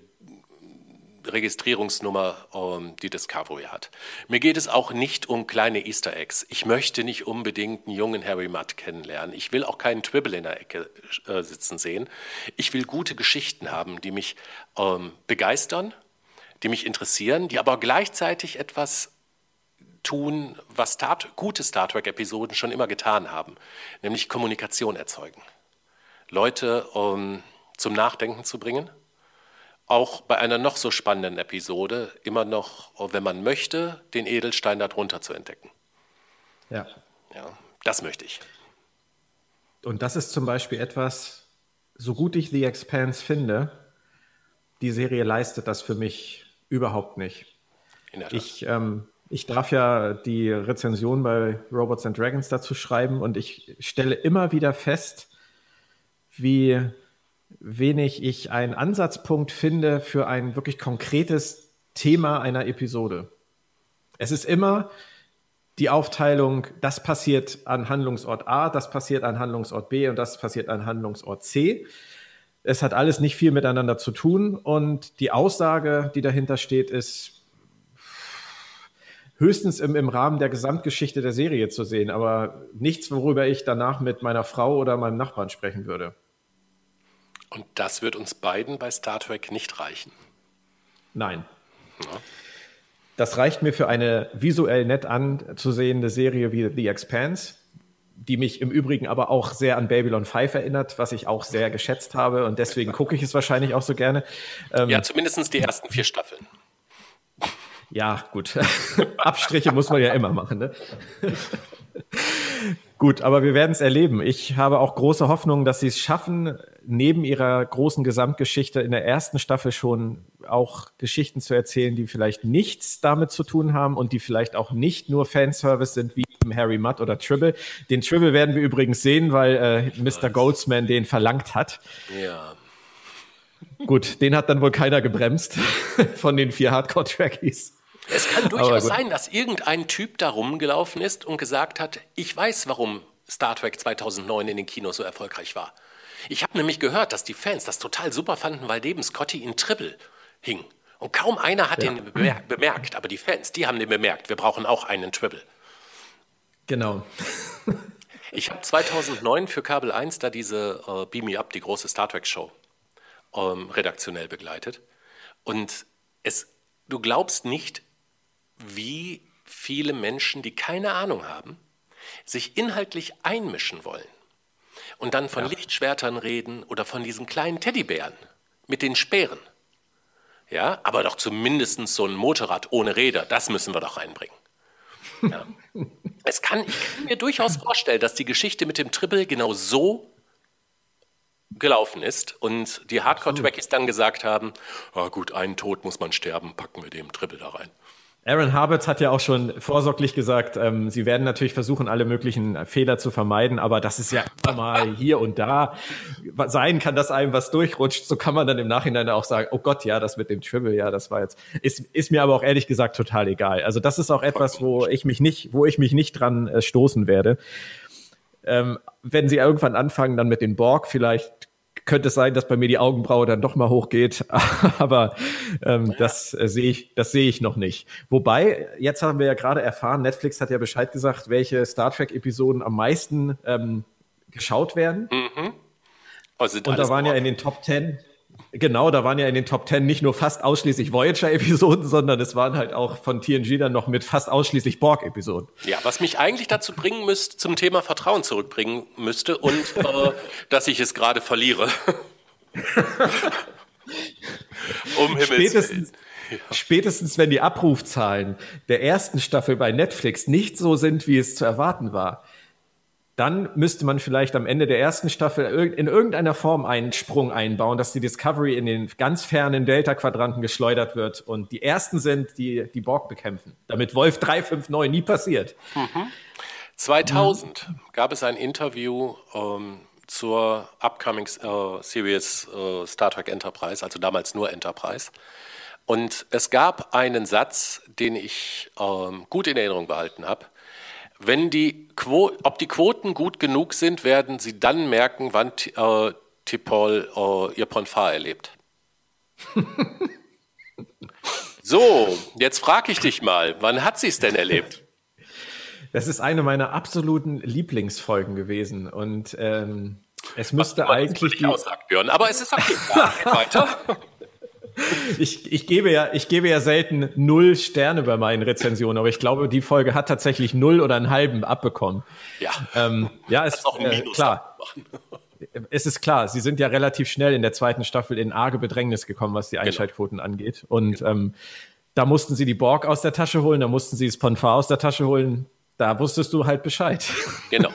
Registrierungsnummer ähm, die Discovery hat. Mir geht es auch nicht um kleine Easter Eggs. Ich möchte nicht unbedingt einen jungen Harry Mudd kennenlernen. Ich will auch keinen Tribble in der Ecke äh, sitzen sehen. Ich will gute Geschichten haben, die mich ähm, begeistern, die mich interessieren, die aber gleichzeitig etwas tun, was Star gute Star Trek-Episoden schon immer getan haben, nämlich Kommunikation erzeugen. Leute ähm, zum Nachdenken zu bringen auch bei einer noch so spannenden Episode immer noch, wenn man möchte, den Edelstein darunter zu entdecken. Ja. Ja, das möchte ich. Und das ist zum Beispiel etwas, so gut ich The Expanse finde, die Serie leistet das für mich überhaupt nicht. Ich, ähm, ich darf ja die Rezension bei Robots and Dragons dazu schreiben und ich stelle immer wieder fest, wie wenig ich einen Ansatzpunkt finde für ein wirklich konkretes Thema einer Episode. Es ist immer die Aufteilung, das passiert an Handlungsort A, das passiert an Handlungsort B und das passiert an Handlungsort C. Es hat alles nicht viel miteinander zu tun und die Aussage, die dahinter steht, ist höchstens im, im Rahmen der Gesamtgeschichte der Serie zu sehen, aber nichts, worüber ich danach mit meiner Frau oder meinem Nachbarn sprechen würde. Und das wird uns beiden bei Star Trek nicht reichen. Nein. Ja. Das reicht mir für eine visuell nett anzusehende Serie wie The Expanse, die mich im Übrigen aber auch sehr an Babylon 5 erinnert, was ich auch sehr geschätzt habe und deswegen gucke ich es wahrscheinlich auch so gerne. Ähm, ja, zumindest die ersten vier Staffeln. Ja, gut. Abstriche muss man ja immer machen. Ne? Gut, aber wir werden es erleben. Ich habe auch große Hoffnung, dass sie es schaffen, neben ihrer großen Gesamtgeschichte in der ersten Staffel schon auch Geschichten zu erzählen, die vielleicht nichts damit zu tun haben und die vielleicht auch nicht nur Fanservice sind wie Harry Mudd oder Tribble. Den Tribble werden wir übrigens sehen, weil äh, Mr. Goldsman den verlangt hat. Ja. Gut, den hat dann wohl keiner gebremst von den vier Hardcore-Trackies. Es kann durchaus sein, dass irgendein Typ da rumgelaufen ist und gesagt hat, ich weiß, warum Star Trek 2009 in den Kinos so erfolgreich war. Ich habe nämlich gehört, dass die Fans das total super fanden, weil neben Scotty in Tribble hing. Und kaum einer hat ja. den bemerkt, aber die Fans, die haben den bemerkt. Wir brauchen auch einen Tribble. Genau. ich habe 2009 für Kabel 1 da diese äh, Beam Me Up, die große Star Trek Show, ähm, redaktionell begleitet. Und es, du glaubst nicht, wie viele Menschen, die keine Ahnung haben, sich inhaltlich einmischen wollen und dann von ja. Lichtschwertern reden oder von diesen kleinen Teddybären mit den Speeren. Ja, aber doch zumindest so ein Motorrad ohne Räder, das müssen wir doch reinbringen. Ja. es kann, ich kann mir durchaus vorstellen, dass die Geschichte mit dem Triple genau so gelaufen ist und die Hardcore-Trackies dann gesagt haben, ah gut, einen Tod muss man sterben, packen wir dem Triple da rein. Aaron Harberts hat ja auch schon vorsorglich gesagt, ähm, sie werden natürlich versuchen, alle möglichen Fehler zu vermeiden, aber das ist ja immer mal hier und da sein kann, dass einem was durchrutscht. So kann man dann im Nachhinein auch sagen, oh Gott, ja, das mit dem Triple, ja, das war jetzt, ist, ist mir aber auch ehrlich gesagt total egal. Also das ist auch etwas, wo ich mich nicht, wo ich mich nicht dran äh, stoßen werde. Ähm, wenn sie irgendwann anfangen, dann mit den Borg vielleicht könnte es sein, dass bei mir die Augenbraue dann doch mal hochgeht, aber ähm, ja. das äh, sehe ich, das sehe ich noch nicht. Wobei, jetzt haben wir ja gerade erfahren, Netflix hat ja Bescheid gesagt, welche Star Trek-Episoden am meisten ähm, geschaut werden. Mhm. Also Und da waren ja in den Top Ten Genau, da waren ja in den Top Ten nicht nur fast ausschließlich Voyager-Episoden, sondern es waren halt auch von TNG dann noch mit fast ausschließlich Borg-Episoden. Ja, was mich eigentlich dazu bringen müsste, zum Thema Vertrauen zurückbringen müsste und äh, dass ich es gerade verliere. um Himmels Spätestens, ja. Spätestens wenn die Abrufzahlen der ersten Staffel bei Netflix nicht so sind, wie es zu erwarten war, dann müsste man vielleicht am Ende der ersten Staffel in irgendeiner Form einen Sprung einbauen, dass die Discovery in den ganz fernen Delta-Quadranten geschleudert wird und die ersten sind, die die Borg bekämpfen. Damit Wolf 359 nie passiert. Mhm. 2000 mhm. gab es ein Interview ähm, zur upcoming äh, Series äh, Star Trek Enterprise, also damals nur Enterprise. Und es gab einen Satz, den ich ähm, gut in Erinnerung behalten habe. Wenn die Quo ob die Quoten gut genug sind, werden Sie dann merken, wann äh, Tipol äh, ihr Ponfar erlebt. so, jetzt frage ich dich mal, wann hat sie es denn erlebt? Das ist eine meiner absoluten Lieblingsfolgen gewesen und ähm, es müsste eigentlich die. Aussagt, Björn, aber es ist okay. Weiter. Ich, ich, gebe ja, ich gebe ja selten null Sterne bei meinen Rezensionen, aber ich glaube, die Folge hat tatsächlich null oder einen halben abbekommen. Ja, ähm, ja ist auch ein äh, klar. Es ist klar, sie sind ja relativ schnell in der zweiten Staffel in arge Bedrängnis gekommen, was die genau. Einschaltquoten genau. angeht. Und genau. ähm, da mussten sie die Borg aus der Tasche holen, da mussten sie das Ponfar aus der Tasche holen. Da wusstest du halt Bescheid. Genau.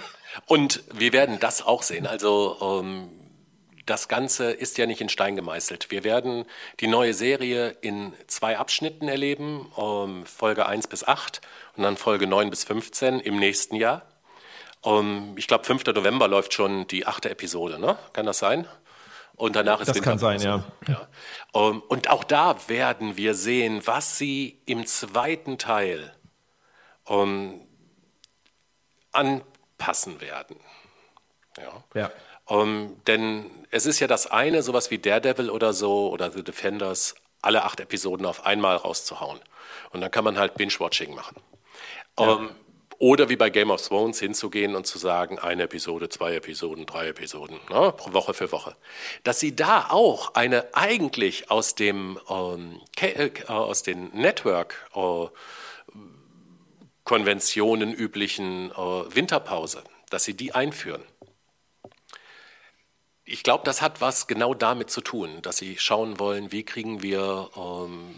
Und wir werden das auch sehen. Also ähm, das Ganze ist ja nicht in Stein gemeißelt. Wir werden die neue Serie in zwei Abschnitten erleben, um, ähm, Folge 1 bis 8 und dann Folge 9 bis 15 im nächsten Jahr. Um, ähm, ich glaube, 5. November läuft schon die achte Episode, ne? Kann das sein? Und danach ist Das kann sein, ja. ja. Um, ähm, und auch da werden wir sehen, was sie im zweiten Teil anpassen werden. Ja. ja. Um, denn es ist ja das eine, sowas wie Daredevil oder so oder The Defenders, alle acht Episoden auf einmal rauszuhauen. Und dann kann man halt Binge-Watching machen. Ja. Um, oder wie bei Game of Thrones hinzugehen und zu sagen, eine Episode, zwei Episoden, drei Episoden, ne, pro Woche für Woche. Dass sie da auch eine eigentlich aus dem ähm, äh, aus den Network äh, Konventionen üblichen äh, Winterpause, dass sie die einführen. Ich glaube, das hat was genau damit zu tun, dass sie schauen wollen, wie kriegen wir, ähm,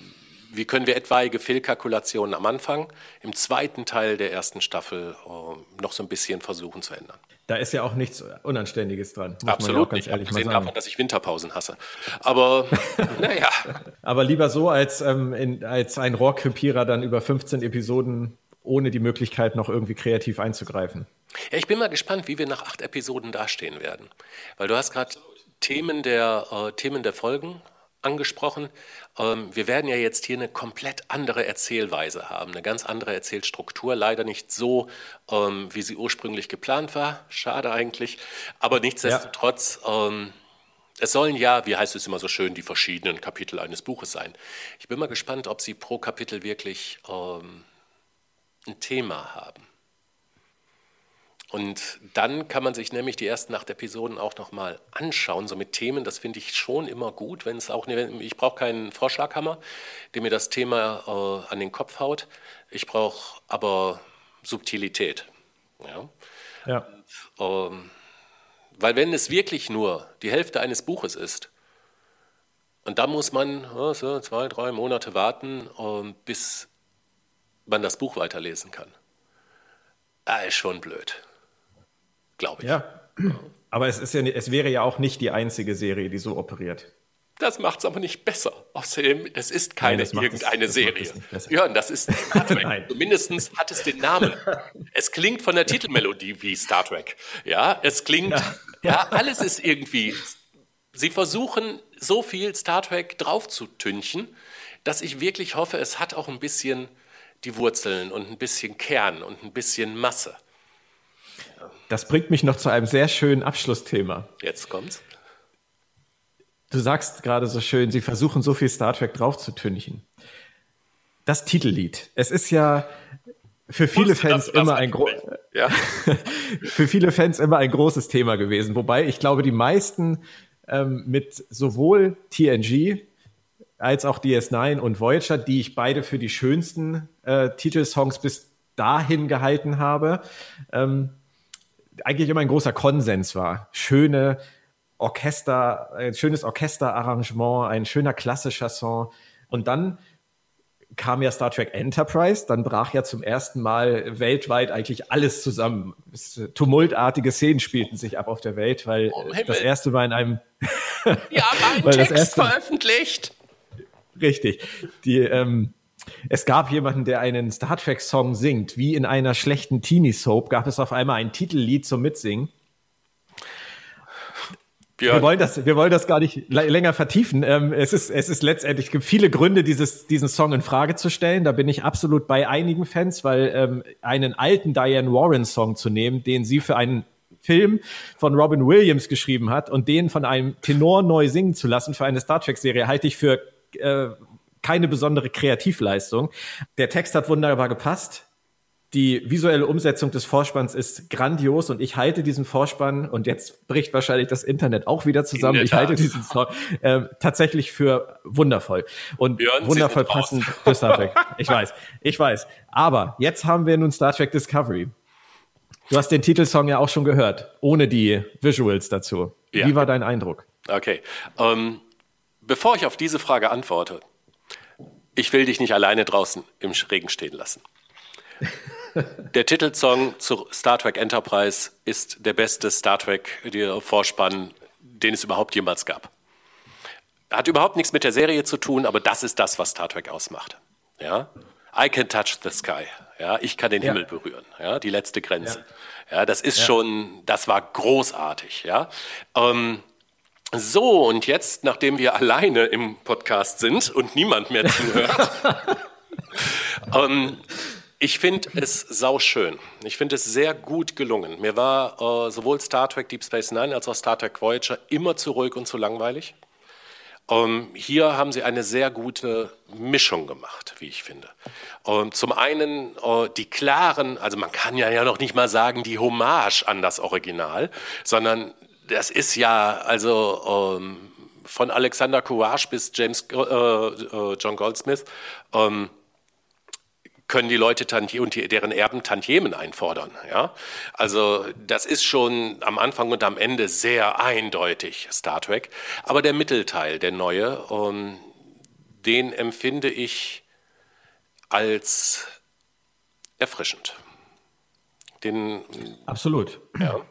wie können wir etwaige Fehlkalkulationen am Anfang, im zweiten Teil der ersten Staffel äh, noch so ein bisschen versuchen zu ändern. Da ist ja auch nichts Unanständiges dran. Absolut ja nicht. Ehrlich Abgesehen davon, dass ich Winterpausen hasse. Aber naja. Aber lieber so, als, ähm, in, als ein Rohrkrepierer dann über 15 Episoden ohne die Möglichkeit, noch irgendwie kreativ einzugreifen. Ja, ich bin mal gespannt, wie wir nach acht Episoden dastehen werden. Weil du hast gerade Themen der, äh, Themen der Folgen angesprochen. Ähm, wir werden ja jetzt hier eine komplett andere Erzählweise haben, eine ganz andere Erzählstruktur. Leider nicht so, ähm, wie sie ursprünglich geplant war. Schade eigentlich. Aber nichtsdestotrotz, ja. ähm, es sollen ja, wie heißt es immer so schön, die verschiedenen Kapitel eines Buches sein. Ich bin mal gespannt, ob sie pro Kapitel wirklich ähm, ein Thema haben. Und dann kann man sich nämlich die ersten acht Episoden auch nochmal anschauen, so mit Themen. Das finde ich schon immer gut, wenn es auch, ich brauche keinen Vorschlaghammer, der mir das Thema äh, an den Kopf haut. Ich brauche aber Subtilität. Ja. ja. Und, ähm, weil wenn es wirklich nur die Hälfte eines Buches ist, und da muss man oh, so zwei, drei Monate warten, äh, bis man das Buch weiterlesen kann. Ah, ist schon blöd. Glaube ich. Ja. Aber es, ist ja, es wäre ja auch nicht die einzige Serie, die so operiert. Das macht es aber nicht besser. Außerdem, es ist keine Nein, irgendeine es, Serie. Ja, das ist Star Trek. Mindestens hat es den Namen. Es klingt von der Titelmelodie wie Star Trek. Ja, es klingt, ja, ja alles ist irgendwie. Sie versuchen so viel Star Trek drauf zu tünchen, dass ich wirklich hoffe, es hat auch ein bisschen die Wurzeln und ein bisschen Kern und ein bisschen Masse. Das bringt mich noch zu einem sehr schönen Abschlussthema. Jetzt kommt's. Du sagst gerade so schön, sie versuchen so viel Star Trek drauf zu tünchen. Das Titellied. Es ist ja für viele Fans immer ein ja? für viele Fans immer ein großes Thema gewesen. Wobei ich glaube, die meisten ähm, mit sowohl TNG als auch DS9 und Voyager, die ich beide für die schönsten äh, Titelsongs bis dahin gehalten habe, ähm, eigentlich immer ein großer Konsens war. Schöne Orchester, ein schönes Orchesterarrangement, ein schöner klassischer Song. Und dann kam ja Star Trek Enterprise, dann brach ja zum ersten Mal weltweit eigentlich alles zusammen. Tumultartige Szenen spielten sich ab auf der Welt, weil oh, das erste Mal in einem. Wir haben einen Text erste, veröffentlicht. Richtig. Die, ähm, es gab jemanden, der einen Star Trek-Song singt. Wie in einer schlechten Teenie-Soap gab es auf einmal ein Titellied zum Mitsingen. Ja. Wir, wollen das, wir wollen das gar nicht länger vertiefen. Ähm, es, ist, es ist letztendlich, es gibt viele Gründe, dieses, diesen Song in Frage zu stellen. Da bin ich absolut bei einigen Fans, weil ähm, einen alten Diane Warren-Song zu nehmen, den sie für einen Film von Robin Williams geschrieben hat und den von einem Tenor neu singen zu lassen für eine Star Trek-Serie, halte ich für äh, keine besondere Kreativleistung. Der Text hat wunderbar gepasst. Die visuelle Umsetzung des Vorspanns ist grandios und ich halte diesen Vorspann und jetzt bricht wahrscheinlich das Internet auch wieder zusammen. Ich halte diesen Song äh, tatsächlich für wundervoll und Björn, wundervoll passend für Star Trek. Ich weiß, ich weiß. Aber jetzt haben wir nun Star Trek Discovery. Du hast den Titelsong ja auch schon gehört, ohne die Visuals dazu. Ja. Wie war dein Eindruck? Okay. Um ähm, Bevor ich auf diese Frage antworte, ich will dich nicht alleine draußen im Regen stehen lassen. Der Titelsong zu Star Trek Enterprise ist der beste Star Trek Vorspann, den es überhaupt jemals gab. Hat überhaupt nichts mit der Serie zu tun, aber das ist das, was Star Trek ausmacht. Ja? I can touch the sky. Ja, ich kann den ja. Himmel berühren. Ja, die letzte Grenze. Ja, ja das ist schon, das war großartig. Ja. Ähm, so, und jetzt, nachdem wir alleine im Podcast sind und niemand mehr zuhört, ähm, ich finde es sauschön. Ich finde es sehr gut gelungen. Mir war äh, sowohl Star Trek Deep Space Nine als auch Star Trek Voyager immer zu ruhig und zu langweilig. Ähm, hier haben sie eine sehr gute Mischung gemacht, wie ich finde. Ähm, zum einen äh, die klaren, also man kann ja, ja noch nicht mal sagen, die Hommage an das Original, sondern das ist ja also ähm, von Alexander Courage bis James äh, äh, John Goldsmith. Ähm, können die Leute und deren Erben Tantiemen einfordern. Ja? Also das ist schon am Anfang und am Ende sehr eindeutig Star Trek. Aber der Mittelteil, der neue, um, ähm, den empfinde ich als erfrischend. Den, Absolut. Ja.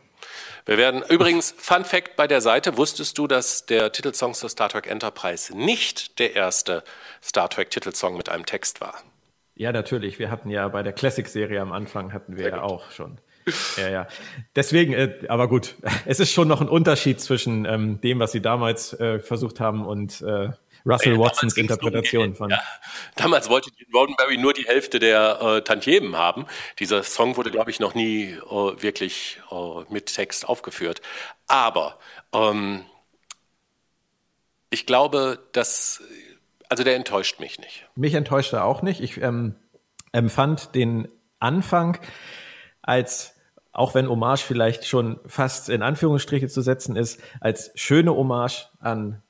Wir werden übrigens, Fun Fact bei der Seite, wusstest du, dass der Titelsong zur Star Trek Enterprise nicht der erste Star Trek Titelsong mit einem Text war? Ja, natürlich. Wir hatten ja bei der Classic-Serie am Anfang hatten wir ja auch schon. Ja, ja. Deswegen, äh, aber gut, es ist schon noch ein Unterschied zwischen ähm, dem, was sie damals äh, versucht haben und äh, Russell ja, Watsons Interpretation von. Ja. Damals wollte Gene Roddenberry nur die Hälfte der äh, Tantiemen haben. Dieser Song wurde, glaube ich, noch nie äh, wirklich äh, mit Text aufgeführt. Aber ähm, ich glaube, dass also der enttäuscht mich nicht. Mich enttäuscht er auch nicht. Ich ähm, empfand den Anfang als auch wenn Hommage vielleicht schon fast in Anführungsstriche zu setzen ist, als schöne Hommage an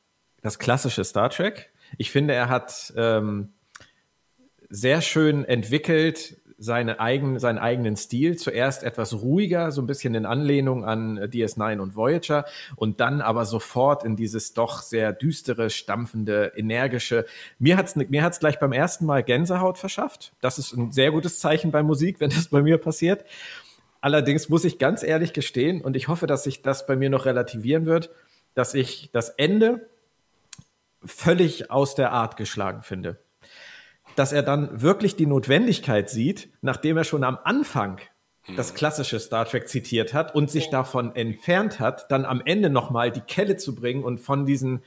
das klassische Star Trek. Ich finde, er hat ähm, sehr schön entwickelt, seine eigen, seinen eigenen Stil. Zuerst etwas ruhiger, so ein bisschen in Anlehnung an DS9 und Voyager und dann aber sofort in dieses doch sehr düstere, stampfende, energische. Mir hat's, mir hat's gleich beim ersten Mal Gänsehaut verschafft. Das ist ein sehr gutes Zeichen bei Musik, wenn das bei mir passiert. Allerdings muss ich ganz ehrlich gestehen, und ich hoffe, dass sich das bei mir noch relativieren wird, dass ich das Ende völlig aus der Art geschlagen finde dass er dann wirklich die Notwendigkeit sieht, nachdem er schon am Anfang das klassische Star Trek zitiert hat und sich davon entfernt hat, dann am Ende nochmal die Kelle zu bringen und von diesen,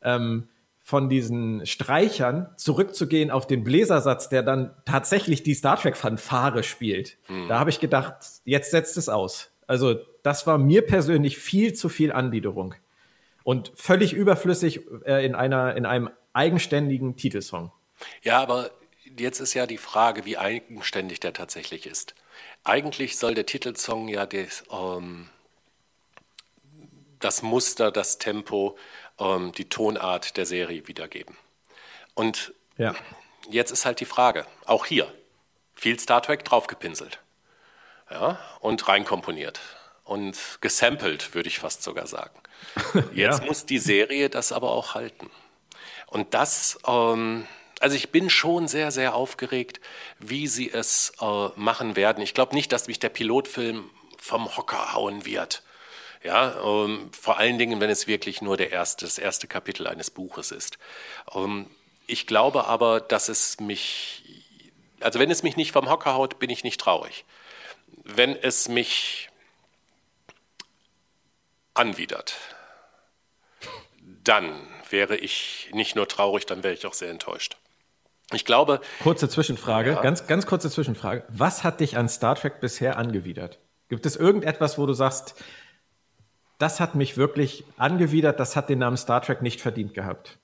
ähm, von diesen Streichern zurückzugehen auf den Bläsersatz, der dann tatsächlich die Star Trek-Fanfare spielt. Mhm. Da habe ich gedacht, jetzt setzt es aus. Also das war mir persönlich viel zu viel Anbiederung und völlig überflüssig äh, in einer in einem eigenständigen Titelsong. Ja, aber jetzt ist ja die Frage, wie eigenständig der tatsächlich ist. Eigentlich soll der Titelsong ja des, ähm, das Muster, das Tempo, ähm, die Tonart der Serie wiedergeben. Und ja. jetzt ist halt die Frage, auch hier, viel Star Trek draufgepinselt ja, und reinkomponiert und gesampelt, würde ich fast sogar sagen. Jetzt ja. muss die Serie das aber auch halten. Und das ähm, also ich bin schon sehr, sehr aufgeregt, wie sie es äh, machen werden. Ich glaube nicht, dass mich der Pilotfilm vom Hocker hauen wird. Ja, ähm, vor allen Dingen, wenn es wirklich nur der erste, das erste Kapitel eines Buches ist. Ähm, ich glaube aber, dass es mich, also wenn es mich nicht vom Hocker haut, bin ich nicht traurig. Wenn es mich anwidert, dann wäre ich nicht nur traurig, dann wäre ich auch sehr enttäuscht. Ich glaube. Kurze Zwischenfrage, ja. ganz, ganz kurze Zwischenfrage. Was hat dich an Star Trek bisher angewidert? Gibt es irgendetwas, wo du sagst, das hat mich wirklich angewidert, das hat den Namen Star Trek nicht verdient gehabt?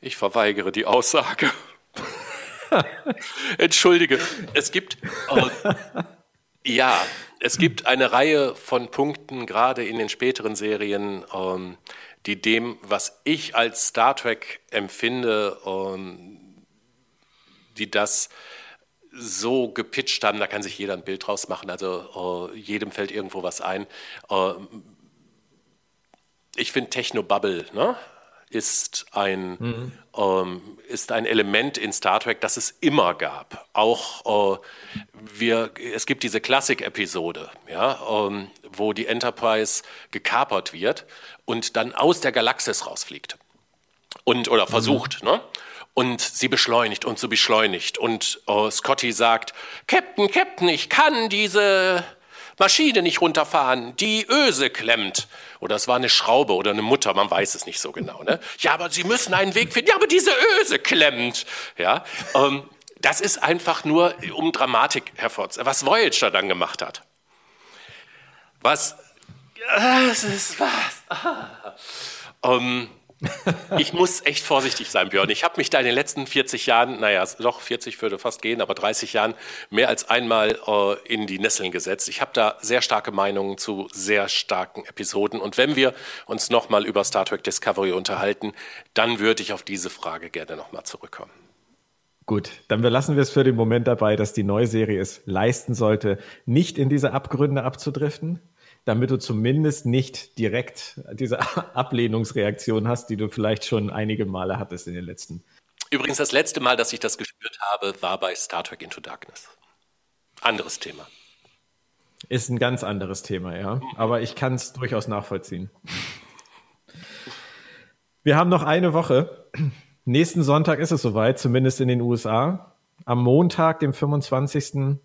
Ich verweigere die Aussage. Entschuldige, es gibt. Äh, ja, es gibt eine Reihe von Punkten, gerade in den späteren Serien, ähm, die dem, was ich als Star Trek empfinde, ähm, die das so gepitcht haben, da kann sich jeder ein Bild draus machen, also uh, jedem fällt irgendwo was ein. Uh, ich finde Techno-Bubble, ne? Ist ein, mhm. ähm, ist ein Element in Star Trek, das es immer gab. Auch äh, wir, es gibt diese Klassik-Episode, ja, ähm, wo die Enterprise gekapert wird und dann aus der Galaxis rausfliegt. Und, oder mhm. versucht, mhm. ne? Und sie beschleunigt und so beschleunigt. Und äh, Scotty sagt, Captain, Captain, ich kann diese Maschine nicht runterfahren, die Öse klemmt. Oder es war eine Schraube oder eine Mutter, man weiß es nicht so genau. Ne? Ja, aber Sie müssen einen Weg finden. Ja, aber diese Öse klemmt. Ja, ähm, das ist einfach nur, um Dramatik hervorzuheben. Was Voyager dann gemacht hat. Was, das ist was. Ah. Ähm, ich muss echt vorsichtig sein, Björn. Ich habe mich da in den letzten 40 Jahren, naja, doch 40 würde fast gehen, aber 30 Jahren mehr als einmal äh, in die Nesseln gesetzt. Ich habe da sehr starke Meinungen zu sehr starken Episoden. Und wenn wir uns nochmal über Star Trek Discovery unterhalten, dann würde ich auf diese Frage gerne nochmal zurückkommen. Gut, dann belassen wir es für den Moment dabei, dass die neue Serie es leisten sollte, nicht in diese Abgründe abzudriften, damit du zumindest nicht direkt diese Ablehnungsreaktion hast, die du vielleicht schon einige Male hattest in den letzten. Übrigens, das letzte Mal, dass ich das gespürt habe, war bei Star Trek Into Darkness. Anderes Thema. Ist ein ganz anderes Thema, ja. Aber ich kann es durchaus nachvollziehen. Wir haben noch eine Woche. Nächsten Sonntag ist es soweit, zumindest in den USA. Am Montag, dem 25.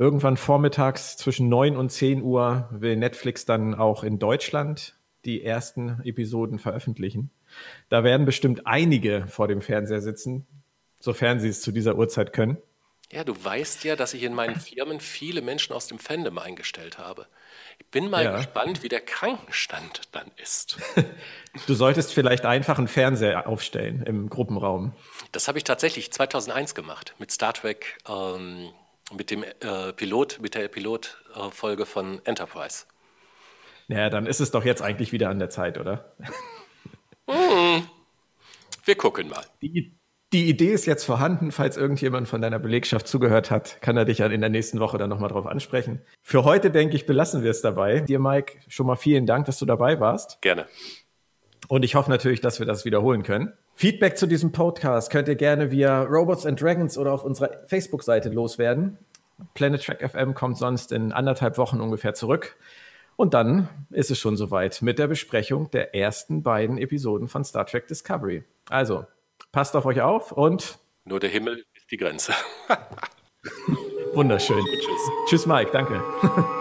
Irgendwann vormittags zwischen 9 und 10 Uhr will Netflix dann auch in Deutschland die ersten Episoden veröffentlichen. Da werden bestimmt einige vor dem Fernseher sitzen, sofern sie es zu dieser Uhrzeit können. Ja, du weißt ja, dass ich in meinen Firmen viele Menschen aus dem Fandom eingestellt habe. Ich bin mal ja. gespannt, wie der Krankenstand dann ist. Du solltest vielleicht einfach einen Fernseher aufstellen im Gruppenraum. Das habe ich tatsächlich 2001 gemacht mit Star Trek ähm, mit dem äh, Pilot, mit der Pilotfolge äh, von Enterprise. Naja, dann ist es doch jetzt eigentlich wieder an der Zeit, oder? Hm. Wir gucken mal. Die, die Idee ist jetzt vorhanden. Falls irgendjemand von deiner Belegschaft zugehört hat, kann er dich ja in der nächsten Woche dann nochmal drauf ansprechen. Für heute, denke ich, belassen wir es dabei. Dir, Mike, schon mal vielen Dank, dass du dabei warst. Gerne. Und ich hoffe natürlich, dass wir das wiederholen können. Feedback zu diesem Podcast könnt ihr gerne via Robots and Dragons oder auf unserer Facebook-Seite loswerden. Planet Track FM kommt sonst in anderthalb Wochen ungefähr zurück. Und dann ist es schon soweit mit der Besprechung der ersten beiden Episoden von Star Trek Discovery. Also, passt auf euch auf und. Nur der Himmel ist die Grenze. Wunderschön. Tschüss. Tschüss, Mike. Danke.